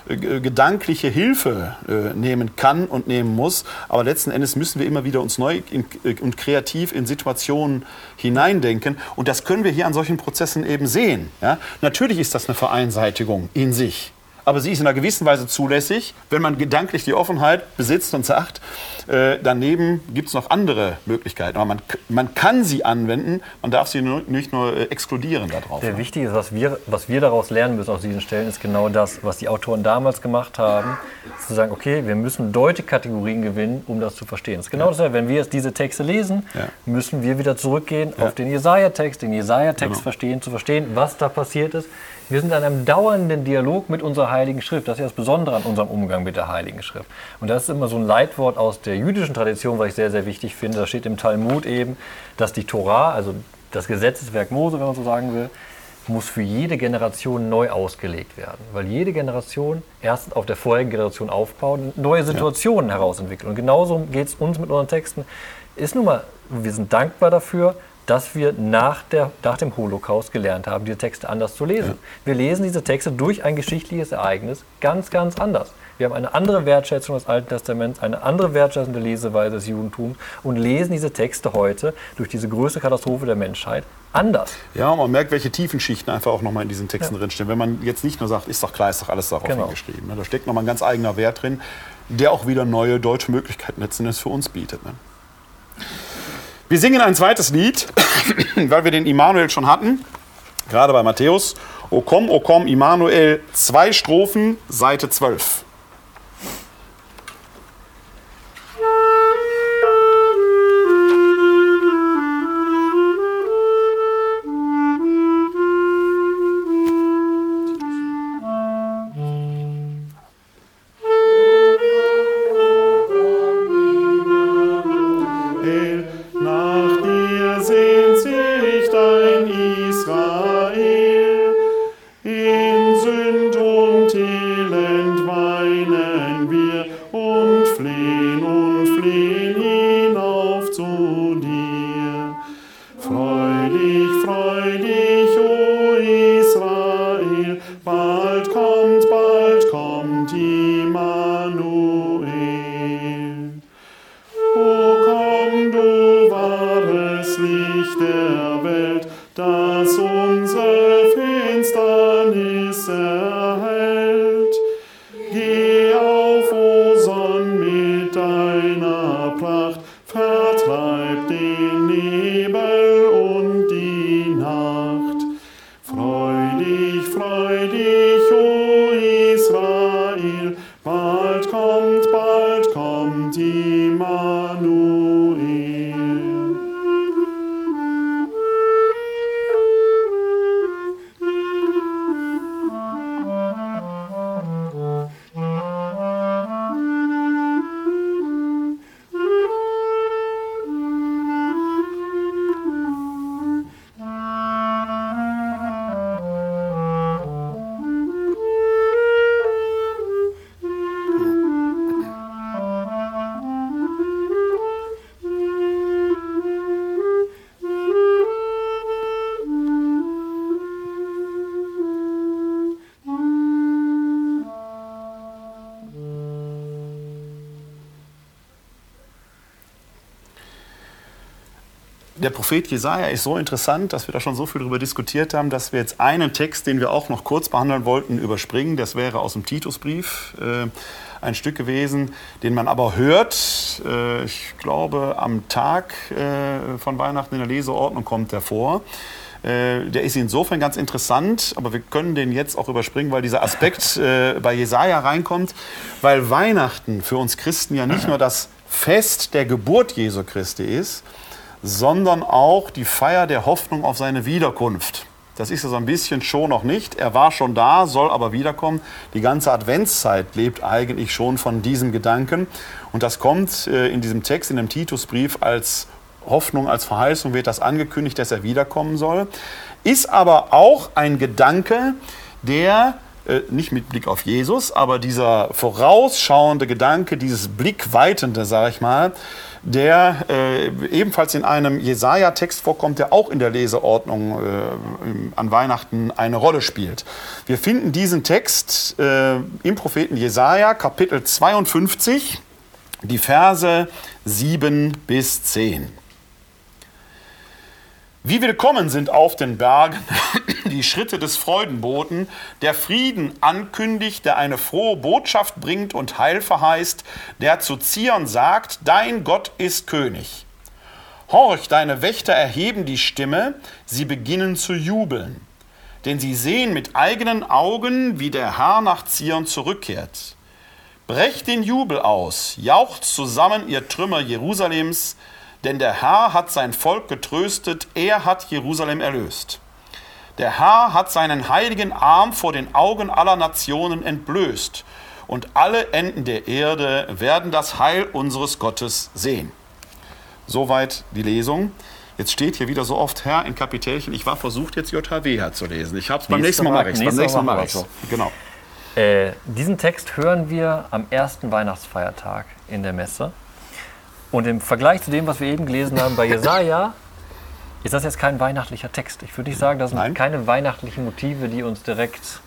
gedankliche Hilfe äh, nehmen kann und nehmen muss. Aber letzten Endes müssen wir immer wieder uns neu in, äh, und kreativ in Situationen hineindenken. Und das können wir hier an solchen Prozessen eben sehen. Ja? Natürlich ist das eine Vereinseitigung in sich aber sie ist in einer gewissen Weise zulässig, wenn man gedanklich die Offenheit besitzt und sagt, äh, daneben gibt es noch andere Möglichkeiten. Aber man, man kann sie anwenden, man darf sie nur, nicht nur äh, exkludieren darauf. Der ne? Wichtige ist, was wir, was wir daraus lernen müssen aus diesen Stellen, ist genau das, was die Autoren damals gemacht haben, zu sagen, okay, wir müssen Deutekategorien gewinnen, um das zu verstehen. Das ist genau ja. das, wenn wir jetzt diese Texte lesen, ja. müssen wir wieder zurückgehen ja. auf den Jesaja-Text, den Jesaja-Text genau. verstehen, zu verstehen, was da passiert ist wir sind in einem dauernden Dialog mit unserer Heiligen Schrift. Das ist ja das Besondere an unserem Umgang mit der Heiligen Schrift. Und das ist immer so ein Leitwort aus der jüdischen Tradition, was ich sehr, sehr wichtig finde. Da steht im Talmud eben, dass die Torah, also das Gesetzeswerk Mose, wenn man so sagen will, muss für jede Generation neu ausgelegt werden. Weil jede Generation erst auf der vorherigen Generation aufbaut und neue Situationen ja. herausentwickelt. Und genauso geht es uns mit unseren Texten. Ist nun mal, wir sind dankbar dafür, dass wir nach, der, nach dem Holocaust gelernt haben, diese Texte anders zu lesen. Ja. Wir lesen diese Texte durch ein geschichtliches Ereignis ganz, ganz anders. Wir haben eine andere Wertschätzung des Alten Testaments, eine andere Wertschätzung der Leseweise des Judentums und lesen diese Texte heute durch diese größte Katastrophe der Menschheit anders. Ja, man merkt, welche Tiefenschichten einfach auch nochmal in diesen Texten ja. drinstehen. Wenn man jetzt nicht nur sagt, ist doch klar, ist doch alles darauf genau. hingeschrieben. Ne? Da steckt nochmal ein ganz eigener Wert drin, der auch wieder neue deutsche Möglichkeiten letzten Endes für uns bietet. Ne? Wir singen ein zweites Lied, weil wir den Immanuel schon hatten, gerade bei Matthäus. O komm, o komm, Immanuel, zwei Strophen, Seite 12. der Prophet Jesaja ist so interessant, dass wir da schon so viel darüber diskutiert haben, dass wir jetzt einen Text, den wir auch noch kurz behandeln wollten, überspringen. Das wäre aus dem Titusbrief äh, ein Stück gewesen, den man aber hört. Äh, ich glaube, am Tag äh, von Weihnachten in der Leseordnung kommt er vor. Der ist insofern ganz interessant, aber wir können den jetzt auch überspringen, weil dieser Aspekt bei Jesaja reinkommt, weil Weihnachten für uns Christen ja nicht nur das Fest der Geburt Jesu Christi ist, sondern auch die Feier der Hoffnung auf seine Wiederkunft. Das ist so ein bisschen schon noch nicht. Er war schon da, soll aber wiederkommen. Die ganze Adventszeit lebt eigentlich schon von diesem Gedanken. Und das kommt äh, in diesem Text, in dem Titusbrief, als Hoffnung, als Verheißung wird das angekündigt, dass er wiederkommen soll. Ist aber auch ein Gedanke, der äh, nicht mit Blick auf Jesus, aber dieser vorausschauende Gedanke, dieses Blickweitende, sage ich mal, der äh, ebenfalls in einem Jesaja-Text vorkommt, der auch in der Leseordnung äh, an Weihnachten eine Rolle spielt. Wir finden diesen Text äh, im Propheten Jesaja, Kapitel 52, die Verse 7 bis 10. Wie willkommen sind auf den Bergen die Schritte des Freudenboten, der Frieden ankündigt, der eine frohe Botschaft bringt und Heil verheißt, der zu Zion sagt, dein Gott ist König. Horch, deine Wächter erheben die Stimme, sie beginnen zu jubeln, denn sie sehen mit eigenen Augen, wie der Herr nach Zion zurückkehrt. Brecht den Jubel aus, jaucht zusammen ihr Trümmer Jerusalems, denn der Herr hat sein Volk getröstet, er hat Jerusalem erlöst. Der Herr hat seinen heiligen Arm vor den Augen aller Nationen entblößt, und alle Enden der Erde werden das Heil unseres Gottes sehen. Soweit die Lesung. Jetzt steht hier wieder so oft Herr in Kapitelchen. Ich war versucht, jetzt JHW zu lesen. Ich habe es beim nächsten Mal mache ich Beim nächsten Mal mache ich Genau. Äh, diesen Text hören wir am ersten Weihnachtsfeiertag in der Messe. Und im Vergleich zu dem, was wir eben gelesen haben bei Jesaja, ist das jetzt kein weihnachtlicher Text. Ich würde nicht sagen, das sind Nein. keine weihnachtlichen Motive, die uns direkt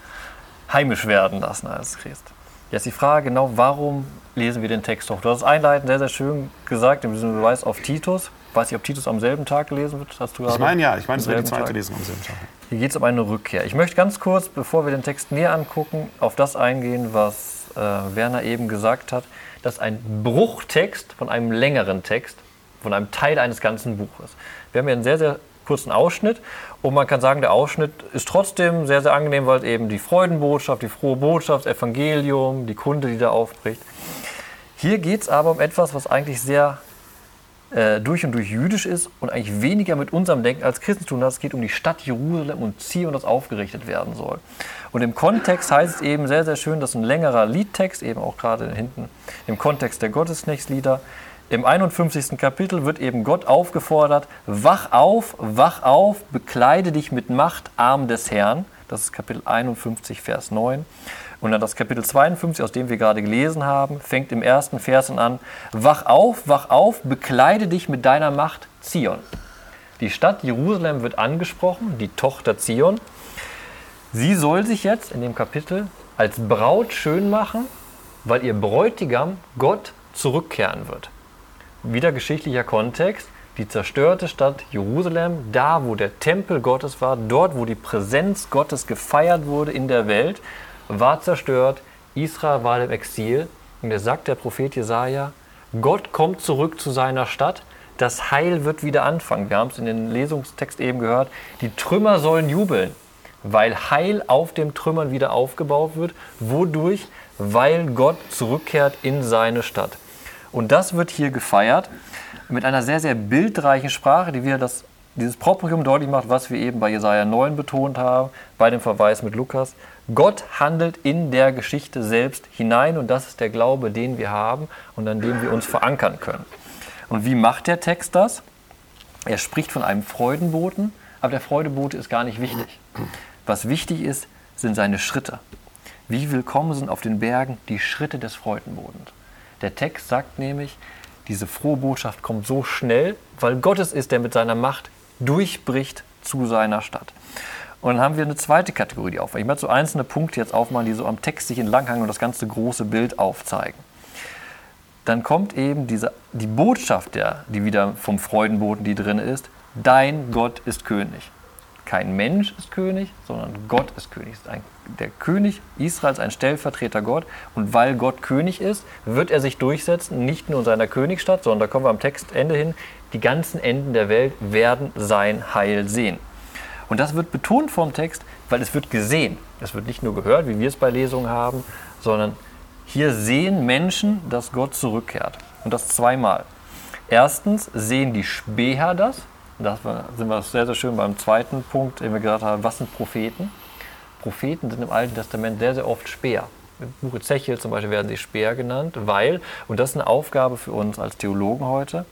heimisch werden lassen als Christ. Jetzt die Frage genau, warum lesen wir den Text doch? Du hast es einleitend sehr, sehr schön gesagt, im Sinne, du weißt auf Titus. Ich weiß nicht, ob Titus am selben Tag gelesen wird. Hast du ich meine ja, ich meine, es wird die zweite Tag. Lesung am selben Tag. Hier geht es um eine Rückkehr. Ich möchte ganz kurz, bevor wir den Text näher angucken, auf das eingehen, was äh, Werner eben gesagt hat dass ein Bruchtext von einem längeren Text, von einem Teil eines ganzen Buches. Wir haben hier einen sehr, sehr kurzen Ausschnitt und man kann sagen, der Ausschnitt ist trotzdem sehr, sehr angenehm, weil es eben die Freudenbotschaft, die frohe Botschaft, das Evangelium, die Kunde, die da aufbricht. Hier geht es aber um etwas, was eigentlich sehr äh, durch und durch jüdisch ist und eigentlich weniger mit unserem Denken als Christen tun hat. Es geht um die Stadt Jerusalem und Zion, das aufgerichtet werden soll. Und im Kontext heißt es eben sehr, sehr schön, dass ein längerer Liedtext, eben auch gerade hinten im Kontext der Gottesknechtslieder, im 51. Kapitel wird eben Gott aufgefordert, wach auf, wach auf, bekleide dich mit Macht, Arm des Herrn. Das ist Kapitel 51, Vers 9. Und dann das Kapitel 52, aus dem wir gerade gelesen haben, fängt im ersten Vers an, wach auf, wach auf, bekleide dich mit deiner Macht, Zion. Die Stadt Jerusalem wird angesprochen, die Tochter Zion. Sie soll sich jetzt in dem Kapitel als Braut schön machen, weil ihr Bräutigam Gott zurückkehren wird. Wieder geschichtlicher Kontext. Die zerstörte Stadt Jerusalem, da wo der Tempel Gottes war, dort wo die Präsenz Gottes gefeiert wurde in der Welt, war zerstört, Israel war im Exil. Und er sagt der Prophet Jesaja, Gott kommt zurück zu seiner Stadt, das Heil wird wieder anfangen. Wir haben es in den Lesungstext eben gehört, die Trümmer sollen jubeln, weil Heil auf dem Trümmern wieder aufgebaut wird. Wodurch? Weil Gott zurückkehrt in seine Stadt. Und das wird hier gefeiert mit einer sehr, sehr bildreichen Sprache, die wieder das, dieses Proprium deutlich macht, was wir eben bei Jesaja 9 betont haben, bei dem Verweis mit Lukas. Gott handelt in der Geschichte selbst hinein und das ist der Glaube, den wir haben und an dem wir uns verankern können. Und wie macht der Text das? Er spricht von einem Freudenboten, aber der Freudebote ist gar nicht wichtig. Was wichtig ist, sind seine Schritte. Wie willkommen sind auf den Bergen die Schritte des Freudenbodens. Der Text sagt nämlich, diese frohe Botschaft kommt so schnell, weil Gott es ist, der mit seiner Macht durchbricht zu seiner Stadt. Und dann haben wir eine zweite Kategorie, die aufmacht. Ich möchte so einzelne Punkte jetzt aufmachen, die so am Text sich entlanghangen und das ganze große Bild aufzeigen. Dann kommt eben diese, die Botschaft, der, die wieder vom Freudenboten, die drin ist, dein Gott ist König. Kein Mensch ist König, sondern Gott ist König. Ist ein, der König Israels, ein Stellvertreter Gott. Und weil Gott König ist, wird er sich durchsetzen, nicht nur in seiner Königsstadt, sondern da kommen wir am Textende hin, die ganzen Enden der Welt werden sein Heil sehen. Und das wird betont vom Text, weil es wird gesehen. Es wird nicht nur gehört, wie wir es bei Lesungen haben, sondern hier sehen Menschen, dass Gott zurückkehrt. Und das zweimal. Erstens sehen die Späher das. Da sind wir sehr, sehr schön beim zweiten Punkt, den wir gesagt haben, was sind Propheten? Propheten sind im Alten Testament sehr, sehr oft Späher. Im Buch Ezechiel zum Beispiel werden sie Speer genannt, weil, und das ist eine Aufgabe für uns als Theologen heute,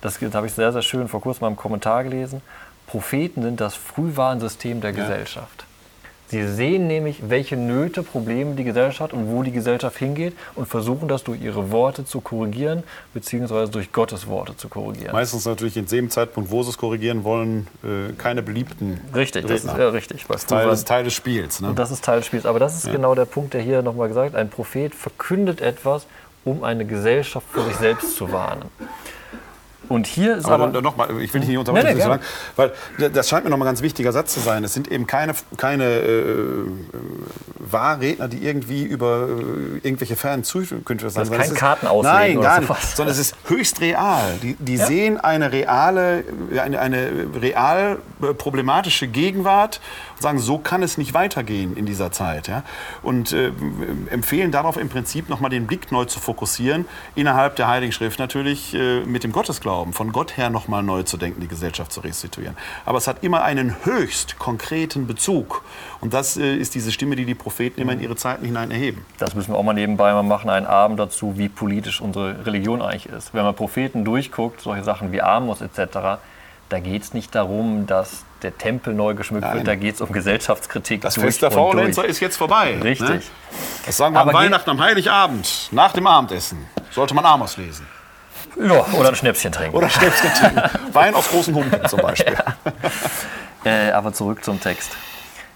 das, das habe ich sehr, sehr schön vor kurzem mal im Kommentar gelesen, Propheten sind das Frühwarnsystem der ja. Gesellschaft. Sie sehen nämlich, welche Nöte, Probleme die Gesellschaft hat und wo die Gesellschaft hingeht und versuchen das durch ihre Worte zu korrigieren, beziehungsweise durch Gottes Worte zu korrigieren. Meistens natürlich in dem Zeitpunkt, wo sie es korrigieren wollen, äh, keine beliebten. Richtig, Redner. das ist ja richtig. Das, Teil, das ist Teil des Spiels. Ne? Das ist Teil des Spiels. Aber das ist ja. genau der Punkt, der hier nochmal gesagt Ein Prophet verkündet etwas, um eine Gesellschaft für sich selbst zu warnen. Und hier ist aber, aber noch mal, ich will dich nicht unterbrechen, nee, nee, sagen, weil das scheint mir noch mal ein ganz wichtiger Satz zu sein. Es sind eben keine, keine äh, Wahrredner, die irgendwie über äh, irgendwelche fernen Zukünfte sein. Das ist kein Kartenauslegen Nein, gar nicht. So sondern es ist höchst real. Die, die ja. sehen eine reale, eine, eine real problematische Gegenwart sagen, so kann es nicht weitergehen in dieser Zeit. Ja? Und äh, empfehlen darauf im Prinzip noch mal den Blick neu zu fokussieren innerhalb der Heiligen Schrift natürlich äh, mit dem Gottesglauben Glauben, von Gott her nochmal neu zu denken, die Gesellschaft zu restituieren. Aber es hat immer einen höchst konkreten Bezug. Und das äh, ist diese Stimme, die die Propheten immer in ihre Zeiten hinein erheben. Das müssen wir auch mal nebenbei mal machen, einen Abend dazu, wie politisch unsere Religion eigentlich ist. Wenn man Propheten durchguckt, solche Sachen wie Amos etc., da geht es nicht darum, dass der Tempel neu geschmückt Nein. wird, da geht es um Gesellschaftskritik. Das Fest der Faulenzer ist jetzt vorbei. Ne? Richtig. Ne? Das sagen wir Aber am Weihnachten, am Heiligabend, nach dem Abendessen. Sollte man Amos lesen. Ja, oder ein Schnäpschen trinken. Oder Schnäpschen trinken. Wein aus großen Humpen zum Beispiel. Ja. Äh, aber zurück zum Text.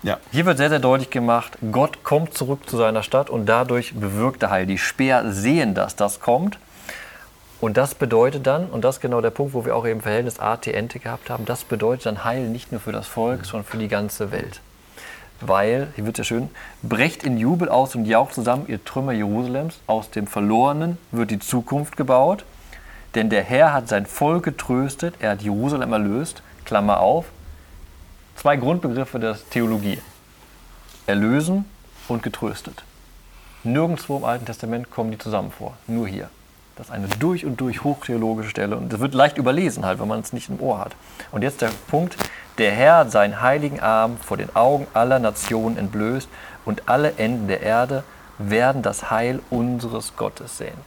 Ja. Hier wird sehr, sehr deutlich gemacht, Gott kommt zurück zu seiner Stadt und dadurch bewirkt er Heil. Die Speer sehen, dass das kommt. Und das bedeutet dann, und das ist genau der Punkt, wo wir auch eben Verhältnis AT-Ente gehabt haben, das bedeutet dann Heil nicht nur für das Volk, sondern für die ganze Welt. Weil, hier wird ja schön, brecht in Jubel aus und jaucht zusammen, ihr Trümmer Jerusalems, aus dem Verlorenen wird die Zukunft gebaut denn der Herr hat sein Volk getröstet, er hat Jerusalem erlöst, Klammer auf. Zwei Grundbegriffe der Theologie. Erlösen und getröstet. Nirgendwo im Alten Testament kommen die zusammen vor, nur hier. Das ist eine durch und durch hochtheologische Stelle und das wird leicht überlesen halt, wenn man es nicht im Ohr hat. Und jetzt der Punkt, der Herr hat seinen heiligen Arm vor den Augen aller Nationen entblößt und alle Enden der Erde werden das Heil unseres Gottes sehen.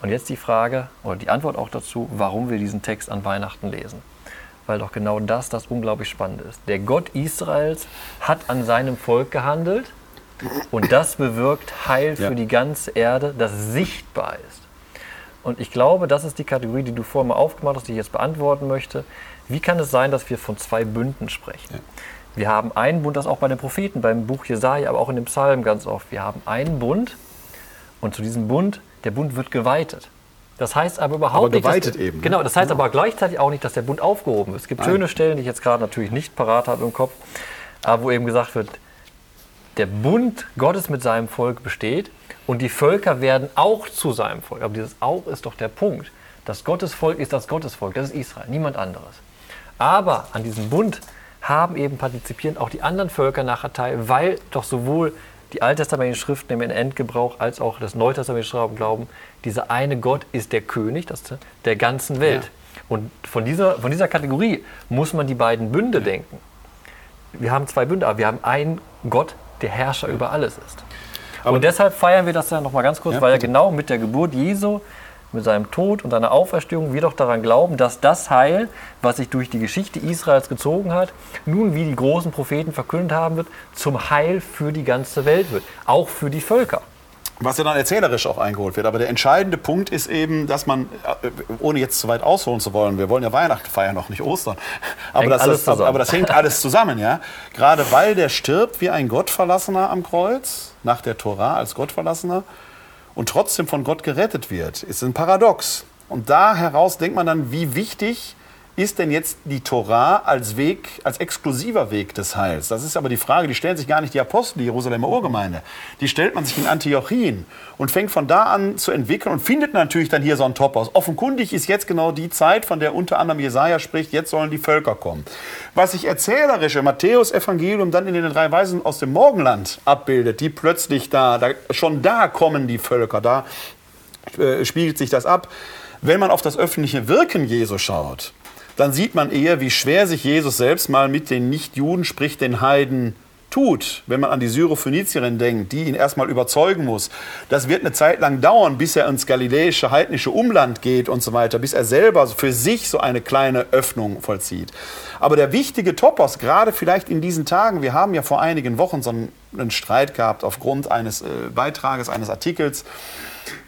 Und jetzt die Frage oder die Antwort auch dazu, warum wir diesen Text an Weihnachten lesen. Weil doch genau das das unglaublich Spannende ist. Der Gott Israels hat an seinem Volk gehandelt und das bewirkt Heil für ja. die ganze Erde, das sichtbar ist. Und ich glaube, das ist die Kategorie, die du vorher mal aufgemacht hast, die ich jetzt beantworten möchte. Wie kann es sein, dass wir von zwei Bünden sprechen? Ja. Wir haben einen Bund, das auch bei den Propheten, beim Buch Jesaja, aber auch in dem Psalm ganz oft. Wir haben einen Bund und zu diesem Bund der Bund wird geweitet. Das heißt aber überhaupt aber geweitet nicht. Dass, eben. Ne? Genau, das heißt genau. aber gleichzeitig auch nicht, dass der Bund aufgehoben ist. Es gibt Nein. schöne Stellen, die ich jetzt gerade natürlich nicht parat habe im Kopf, aber wo eben gesagt wird, der Bund Gottes mit seinem Volk besteht und die Völker werden auch zu seinem Volk. Aber dieses auch ist doch der Punkt. Das Gottesvolk ist das Gottesvolk, das ist Israel, niemand anderes. Aber an diesem Bund haben eben partizipieren auch die anderen Völker nachher teil, weil doch sowohl die alttestamentlichen Schriften im Endgebrauch als auch das neutestamentliche Schriften glauben, dieser eine Gott ist der König das, der ganzen Welt. Ja. Und von dieser, von dieser Kategorie muss man die beiden Bünde denken. Wir haben zwei Bünde, aber wir haben einen Gott, der Herrscher über alles ist. Aber und deshalb feiern wir das ja nochmal ganz kurz, ja, weil ja genau mit der Geburt Jesu mit seinem Tod und seiner Auferstehung wir doch daran glauben, dass das Heil, was sich durch die Geschichte Israels gezogen hat, nun, wie die großen Propheten verkündet haben wird, zum Heil für die ganze Welt wird, auch für die Völker. Was ja dann erzählerisch auch eingeholt wird. Aber der entscheidende Punkt ist eben, dass man, äh, ohne jetzt zu weit ausholen zu wollen, wir wollen ja Weihnachten feiern, noch nicht Ostern. Aber, das, das, aber das hängt alles zusammen, ja. Gerade weil der stirbt wie ein Gottverlassener am Kreuz, nach der Tora als Gottverlassener, und trotzdem von Gott gerettet wird, ist ein Paradox. Und da heraus denkt man dann, wie wichtig ist denn jetzt die Torah als Weg, als exklusiver Weg des Heils? Das ist aber die Frage, die stellen sich gar nicht die Apostel, die Jerusalemer Urgemeinde. Die stellt man sich in Antiochien und fängt von da an zu entwickeln und findet natürlich dann hier so einen Topos. Offenkundig ist jetzt genau die Zeit, von der unter anderem Jesaja spricht, jetzt sollen die Völker kommen. Was sich erzählerisch im Matthäus-Evangelium dann in den drei Weisen aus dem Morgenland abbildet, die plötzlich da, da schon da kommen die Völker, da äh, spiegelt sich das ab. Wenn man auf das öffentliche Wirken Jesu schaut, dann sieht man eher, wie schwer sich Jesus selbst mal mit den Nichtjuden, sprich den Heiden, tut, wenn man an die Syrophönizierin denkt, die ihn erstmal überzeugen muss. Das wird eine Zeit lang dauern, bis er ins galiläische, heidnische Umland geht und so weiter, bis er selber für sich so eine kleine Öffnung vollzieht. Aber der wichtige Topos, gerade vielleicht in diesen Tagen, wir haben ja vor einigen Wochen so einen Streit gehabt aufgrund eines äh, Beitrages, eines Artikels,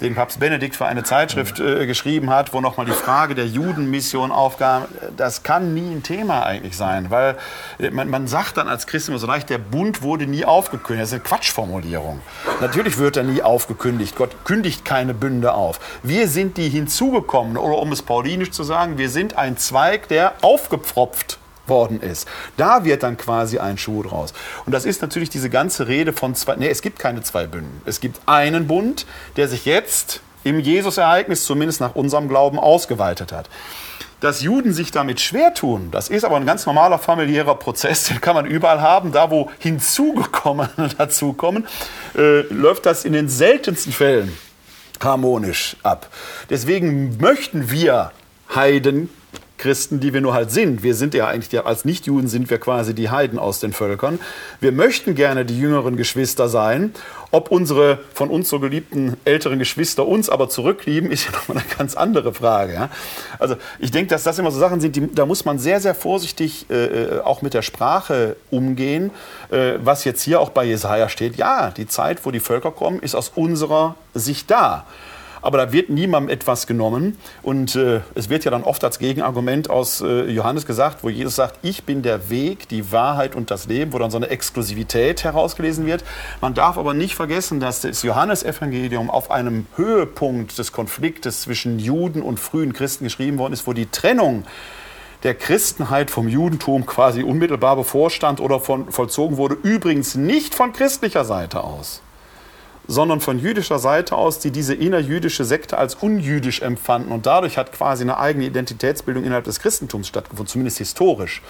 den Papst Benedikt für eine Zeitschrift äh, geschrieben hat, wo nochmal die Frage der Judenmission aufkam. Das kann nie ein Thema eigentlich sein, weil äh, man, man sagt dann als Christ immer so leicht, der Bund wurde nie aufgekündigt. Das ist eine Quatschformulierung. Natürlich wird er nie aufgekündigt. Gott kündigt keine Bünde auf. Wir sind die hinzugekommenen, oder um es paulinisch zu sagen, wir sind ein Zweig, der aufgepfropft worden ist. Da wird dann quasi ein Schuh draus. Und das ist natürlich diese ganze Rede von zwei, nee, es gibt keine zwei Bünden. Es gibt einen Bund, der sich jetzt im Jesus-Ereignis, zumindest nach unserem Glauben, ausgeweitet hat. Dass Juden sich damit schwer tun, das ist aber ein ganz normaler familiärer Prozess, den kann man überall haben. Da, wo Hinzugekommene dazukommen, äh, läuft das in den seltensten Fällen harmonisch ab. Deswegen möchten wir Heiden Christen, die wir nur halt sind. Wir sind ja eigentlich, als Nichtjuden sind wir quasi die Heiden aus den Völkern. Wir möchten gerne die jüngeren Geschwister sein. Ob unsere von uns so geliebten älteren Geschwister uns aber zurücklieben, ist ja nochmal eine ganz andere Frage. Ja? Also ich denke, dass das immer so Sachen sind, die, da muss man sehr, sehr vorsichtig äh, äh, auch mit der Sprache umgehen. Äh, was jetzt hier auch bei Jesaja steht, ja, die Zeit, wo die Völker kommen, ist aus unserer Sicht da aber da wird niemandem etwas genommen. Und äh, es wird ja dann oft als Gegenargument aus äh, Johannes gesagt, wo Jesus sagt, ich bin der Weg, die Wahrheit und das Leben, wo dann so eine Exklusivität herausgelesen wird. Man darf aber nicht vergessen, dass das Johannesevangelium auf einem Höhepunkt des Konfliktes zwischen Juden und frühen Christen geschrieben worden ist, wo die Trennung der Christenheit vom Judentum quasi unmittelbar bevorstand oder von, vollzogen wurde, übrigens nicht von christlicher Seite aus sondern von jüdischer Seite aus, die diese innerjüdische Sekte als unjüdisch empfanden. Und dadurch hat quasi eine eigene Identitätsbildung innerhalb des Christentums stattgefunden, zumindest historisch.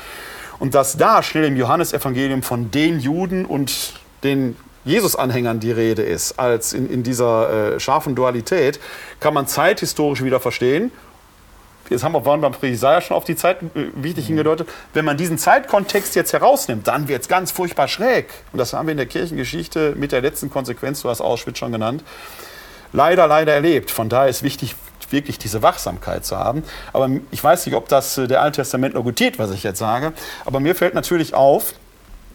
Und dass da schnell im Johannesevangelium von den Juden und den Jesus-Anhängern die Rede ist, als in, in dieser äh, scharfen Dualität, kann man zeithistorisch wieder verstehen jetzt haben wir, waren beim Jesaja schon auf die Zeit äh, wichtig hingedeutet, wenn man diesen Zeitkontext jetzt herausnimmt, dann wird es ganz furchtbar schräg. Und das haben wir in der Kirchengeschichte mit der letzten Konsequenz, du hast Auschwitz schon genannt, leider, leider erlebt. Von daher ist wichtig, wirklich diese Wachsamkeit zu haben. Aber ich weiß nicht, ob das äh, der Alttestamentler gutiert, was ich jetzt sage. Aber mir fällt natürlich auf,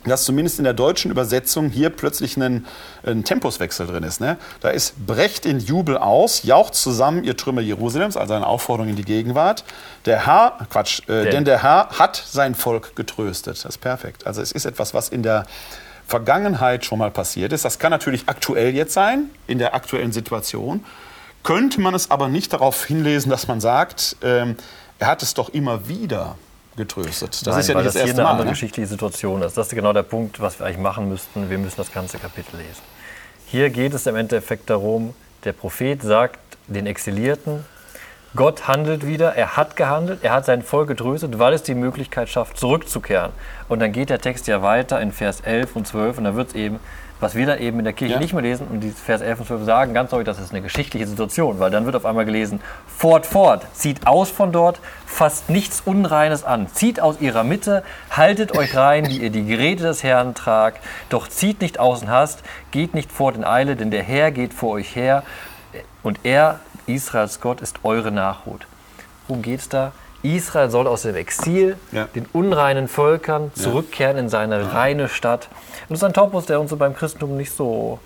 dass zumindest in der deutschen Übersetzung hier plötzlich ein, ein Tempuswechsel drin ist. Ne? Da ist brecht in Jubel aus, jaucht zusammen ihr Trümmer Jerusalems, also eine Aufforderung in die Gegenwart. Der Herr, Quatsch, äh, denn. denn der Herr hat sein Volk getröstet. Das ist perfekt. Also es ist etwas, was in der Vergangenheit schon mal passiert ist. Das kann natürlich aktuell jetzt sein, in der aktuellen Situation. Könnte man es aber nicht darauf hinlesen, dass man sagt, ähm, er hat es doch immer wieder getröstet. Das Nein, ist ja nicht das, das erste hier eine andere ne? geschichtliche Situation ist. Das ist genau der Punkt, was wir eigentlich machen müssten. Wir müssen das ganze Kapitel lesen. Hier geht es im Endeffekt darum, der Prophet sagt den Exilierten, Gott handelt wieder, er hat gehandelt, er hat sein Volk getröstet, weil es die Möglichkeit schafft, zurückzukehren. Und dann geht der Text ja weiter in Vers 11 und 12 und da wird es eben was wir da eben in der Kirche ja. nicht mehr lesen und die Vers 11 und 12 sagen, ganz deutlich, das ist eine geschichtliche Situation, weil dann wird auf einmal gelesen, fort, fort, zieht aus von dort, fasst nichts Unreines an, zieht aus ihrer Mitte, haltet euch rein, die ihr die Geräte des Herrn tragt, doch zieht nicht außen Hast, geht nicht fort in Eile, denn der Herr geht vor euch her und er, Israels Gott, ist eure Nachhut. Worum geht es da? Israel soll aus dem Exil, ja. den unreinen Völkern, zurückkehren in seine reine Stadt. Und das ist ein Topos, der uns so beim Christentum nicht so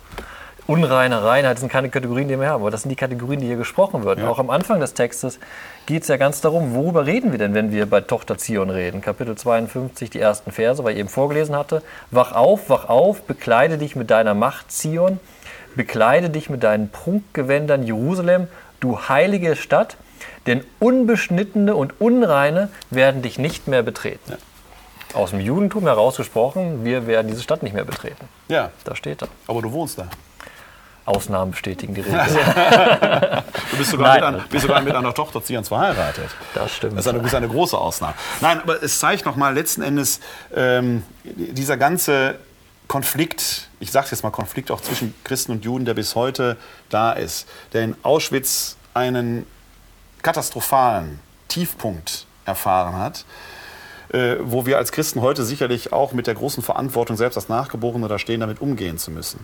unreine Reinheit das sind keine Kategorien, die wir haben, aber das sind die Kategorien, die hier gesprochen werden. Ja. Auch am Anfang des Textes geht es ja ganz darum, worüber reden wir denn, wenn wir bei Tochter Zion reden? Kapitel 52, die ersten Verse, weil ich eben vorgelesen hatte. Wach auf, wach auf, bekleide dich mit deiner Macht, Zion, bekleide dich mit deinen Prunkgewändern, Jerusalem, du heilige Stadt. Denn Unbeschnittene und Unreine werden dich nicht mehr betreten. Ja. Aus dem Judentum herausgesprochen, wir werden diese Stadt nicht mehr betreten. Ja, Da steht da. aber du wohnst da. Ausnahmen bestätigen die Regel. Du bist sogar, Nein. mit, einer, bist sogar mit einer Tochter Zions verheiratet. Das stimmt. Das ist eine, eine große Ausnahme. Nein, aber es zeigt nochmal letzten Endes ähm, dieser ganze Konflikt, ich sage jetzt mal Konflikt auch zwischen Christen und Juden, der bis heute da ist, der in Auschwitz einen katastrophalen Tiefpunkt erfahren hat, äh, wo wir als Christen heute sicherlich auch mit der großen Verantwortung, selbst als Nachgeborene da stehen, damit umgehen zu müssen.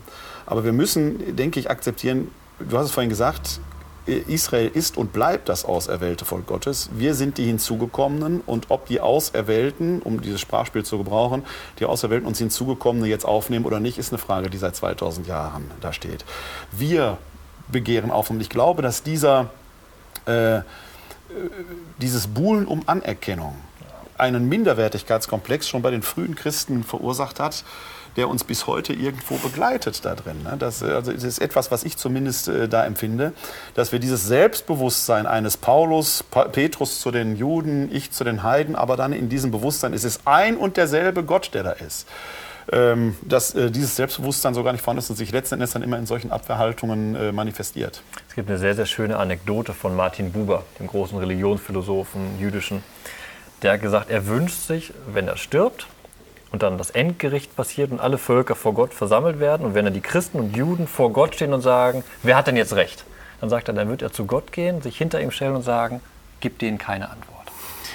Aber wir müssen, denke ich, akzeptieren, du hast es vorhin gesagt, Israel ist und bleibt das auserwählte Volk Gottes. Wir sind die Hinzugekommenen und ob die Auserwählten, um dieses Sprachspiel zu gebrauchen, die Auserwählten uns Hinzugekommene jetzt aufnehmen oder nicht, ist eine Frage, die seit 2000 Jahren da steht. Wir begehren auf und ich glaube, dass dieser, äh, dieses Buhlen um Anerkennung einen Minderwertigkeitskomplex schon bei den frühen Christen verursacht hat, der uns bis heute irgendwo begleitet da drin. ne? Das, äh, also, das ist etwas, was ich zumindest äh, da empfinde, dass wir dieses Selbstbewusstsein eines Paulus, Pa- Petrus zu den Juden, ich zu den Heiden, aber dann in diesem Bewusstsein, es ist ein und derselbe Gott, der da ist. Ähm, dass äh, dieses Selbstbewusstsein so gar nicht vorhanden ist und sich letzten Endes dann immer in solchen Abwehrhaltungen äh, manifestiert. Es gibt eine sehr, sehr schöne Anekdote von Martin Buber, dem großen Religionsphilosophen, jüdischen. Der hat gesagt, er wünscht sich, wenn er stirbt und dann das Endgericht passiert und alle Völker vor Gott versammelt werden und wenn dann die Christen und Juden vor Gott stehen und sagen, wer hat denn jetzt recht? Dann sagt er, dann wird er zu Gott gehen, sich hinter ihm stellen und sagen, gib denen keine Antwort.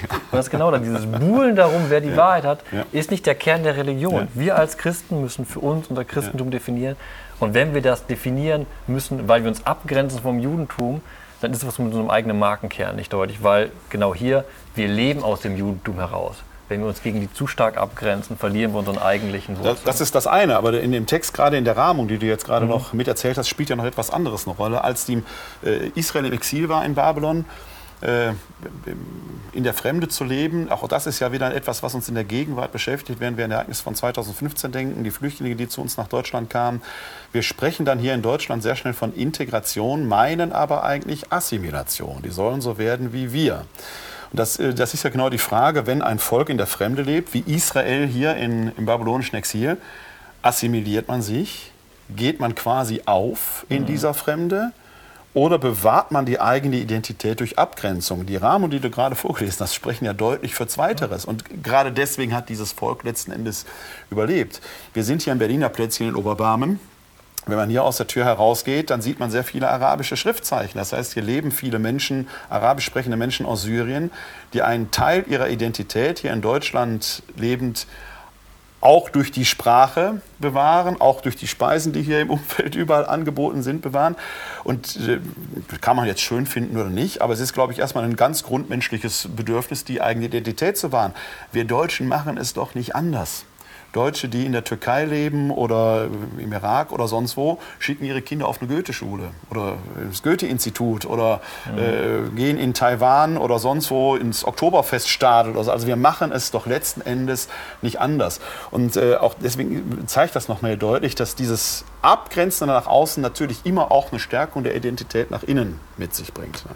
Und das ist genau das, dieses Buhlen darum, wer die Wahrheit hat, Ja. ist nicht der Kern der Religion. Ja. Wir als Christen müssen für uns unser Christentum definieren. Und wenn wir das definieren müssen, weil wir uns abgrenzen vom Judentum, dann ist es mit unserem eigenen Markenkern nicht deutlich, weil genau hier, wir leben aus dem Judentum heraus. Wenn wir uns gegen die zu stark abgrenzen, verlieren wir unseren eigentlichen Wurzeln. Das, das ist das eine, aber in dem Text, gerade in der Rahmung, die du jetzt Mhm. gerade noch mit erzählt hast, spielt ja noch etwas anderes eine Rolle. Als die, äh, Israel im Exil war in Babylon, in der Fremde zu leben, auch das ist ja wieder etwas, was uns in der Gegenwart beschäftigt, wenn wir an Ereignis von 2015 denken, die Flüchtlinge, die zu uns nach Deutschland kamen. Wir sprechen dann hier in Deutschland sehr schnell von Integration, meinen aber eigentlich Assimilation. Die sollen so werden wie wir. Und das, äh, das ist ja genau die Frage, wenn ein Volk in der Fremde lebt, wie Israel hier in, im babylonischen Exil, assimiliert man sich? Geht man quasi auf in dieser Fremde? Oder bewahrt man die eigene Identität durch Abgrenzung? Die Rahmen, die du gerade vorgelesen hast, sprechen ja deutlich für Zweiteres. Und gerade deswegen hat dieses Volk letzten Endes überlebt. Wir sind hier am Berliner Plätzchen in Oberbarmen. Wenn man hier aus der Tür herausgeht, dann sieht man sehr viele arabische Schriftzeichen. Das heißt, hier leben viele Menschen, arabisch sprechende Menschen aus Syrien, die einen Teil ihrer Identität hier in Deutschland lebend auch durch die Sprache bewahren, auch durch die Speisen, die hier im Umfeld überall angeboten sind, bewahren. Und äh, kann man jetzt schön finden oder nicht, aber es ist, glaube ich, erstmal ein ganz grundmenschliches Bedürfnis, die eigene Identität zu wahren. Wir Deutschen machen es doch nicht anders. Deutsche, die in der Türkei leben oder im Irak oder sonst wo, schicken ihre Kinder auf eine Goethe-Schule oder ins Goethe-Institut oder äh, gehen in Taiwan oder sonst wo ins Oktoberfeststadel. Oder so. Also wir machen es doch letzten Endes nicht anders. Und äh, auch deswegen zeigt das nochmal deutlich, dass dieses Abgrenzen nach außen natürlich immer auch eine Stärkung der Identität nach innen mit sich bringt. ne?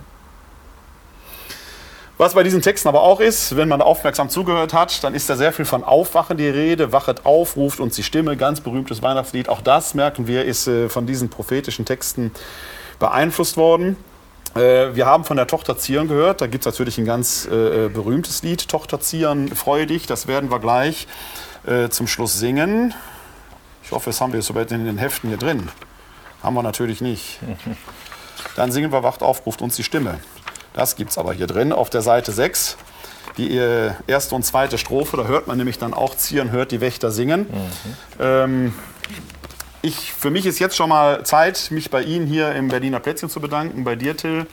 Was bei diesen Texten aber auch ist, wenn man aufmerksam zugehört hat, dann ist da sehr viel von Aufwachen die Rede. Wachet auf, ruft uns die Stimme, ganz berühmtes Weihnachtslied. Auch das, merken wir, ist äh, von diesen prophetischen Texten beeinflusst worden. Äh, wir haben von der Tochter Zion gehört. Da gibt es natürlich ein ganz äh, berühmtes Lied, Tochter Zion, freue dich. Das werden wir gleich zum Schluss singen. Ich hoffe, das haben wir soweit in den Heften hier drin. Haben wir natürlich nicht. Dann singen wir Wacht auf, ruft uns die Stimme. Das gibt es aber hier drin auf der Seite 6. Die äh, erste und zweite Strophe, da hört man nämlich dann auch Zieren, hört die Wächter singen. Ähm, ich, für mich ist jetzt schon mal Zeit, mich bei Ihnen hier im Berliner Plätzchen zu bedanken, bei dir, Till,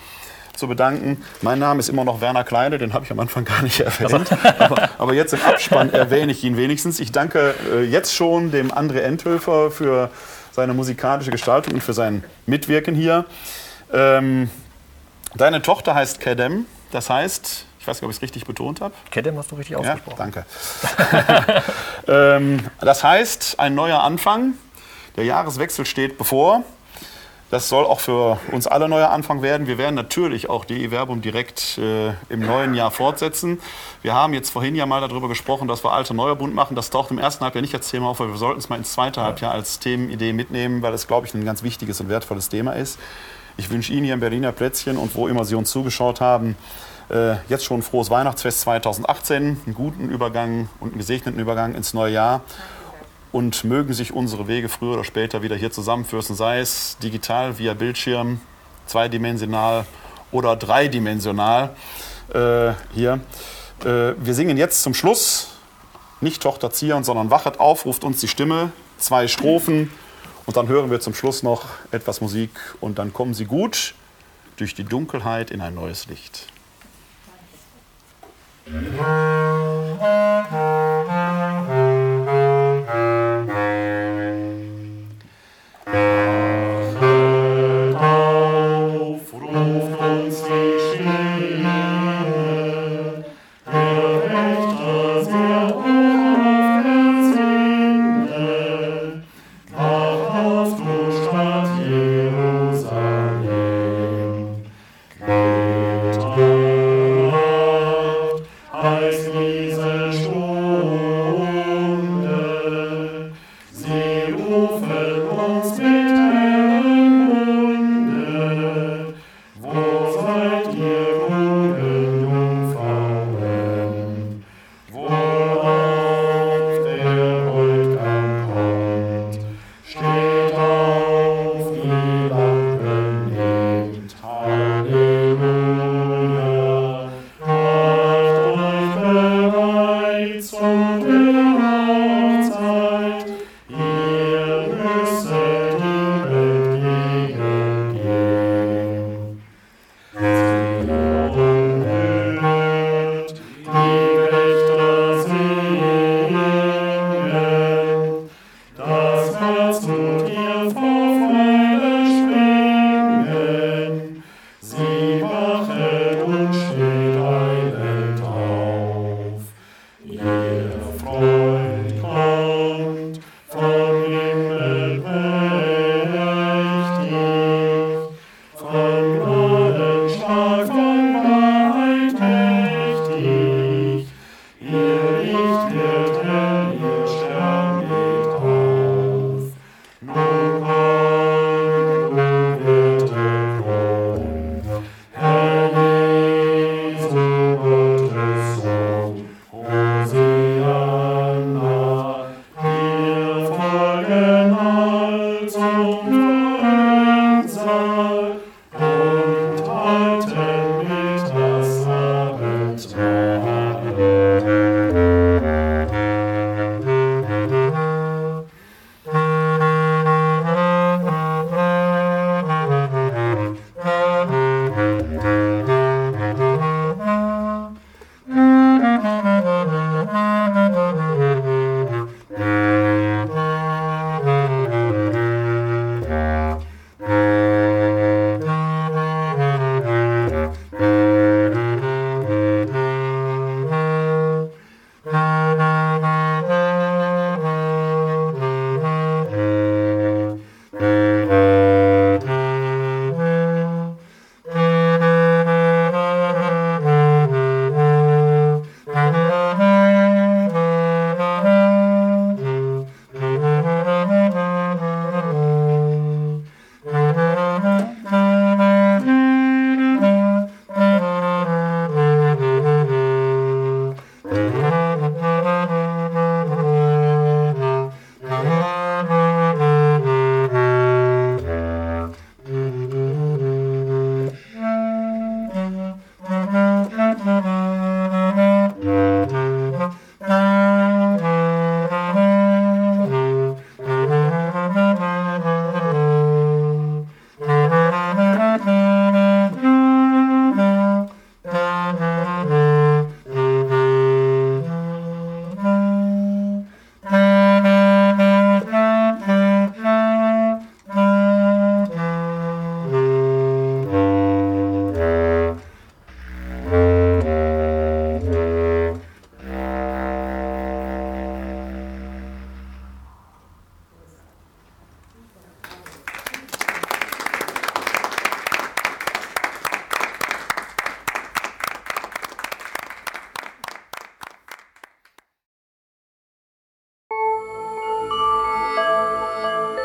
zu bedanken. Mein Name ist immer noch Werner Kleine, den habe ich am Anfang gar nicht erwähnt. aber, aber jetzt im Abspann erwähne ich ihn wenigstens. Ich danke äh, jetzt schon dem André Enthöfer für seine musikalische Gestaltung und für sein Mitwirken hier. Ähm, deine Tochter heißt Kedem, das heißt, ich weiß nicht, ob ich es richtig betont habe. Kedem hast du richtig Ja, ausgesprochen. danke. ähm, das heißt, ein neuer Anfang. Der Jahreswechsel steht bevor. Das soll auch für uns alle neuer Anfang werden. Wir werden natürlich auch die Werbung direkt äh, im neuen Jahr fortsetzen. Wir haben jetzt vorhin ja mal darüber gesprochen, dass wir alte neuer bunt machen. Das taucht im ersten Halbjahr nicht als Thema auf, aber wir sollten es mal ins zweite Halbjahr als Themenidee mitnehmen, weil es, glaube ich, ein ganz wichtiges und wertvolles Thema ist. Ich wünsche Ihnen hier im Berliner Plätzchen und wo immer Sie uns zugeschaut haben, äh, jetzt schon ein frohes Weihnachtsfest 2018, einen guten Übergang und einen gesegneten Übergang ins neue Jahr. Und mögen sich unsere Wege früher oder später wieder hier zusammenführen, sei es digital via Bildschirm, zweidimensional oder dreidimensional. Äh, hier. Äh, wir singen jetzt zum Schluss nicht Tochter Zion, sondern Wachet auf, ruft uns die Stimme, zwei Strophen und dann hören wir zum Schluss noch etwas Musik und dann kommen sie gut durch die Dunkelheit in ein neues Licht. Musik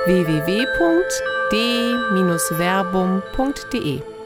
www.de-verbum.de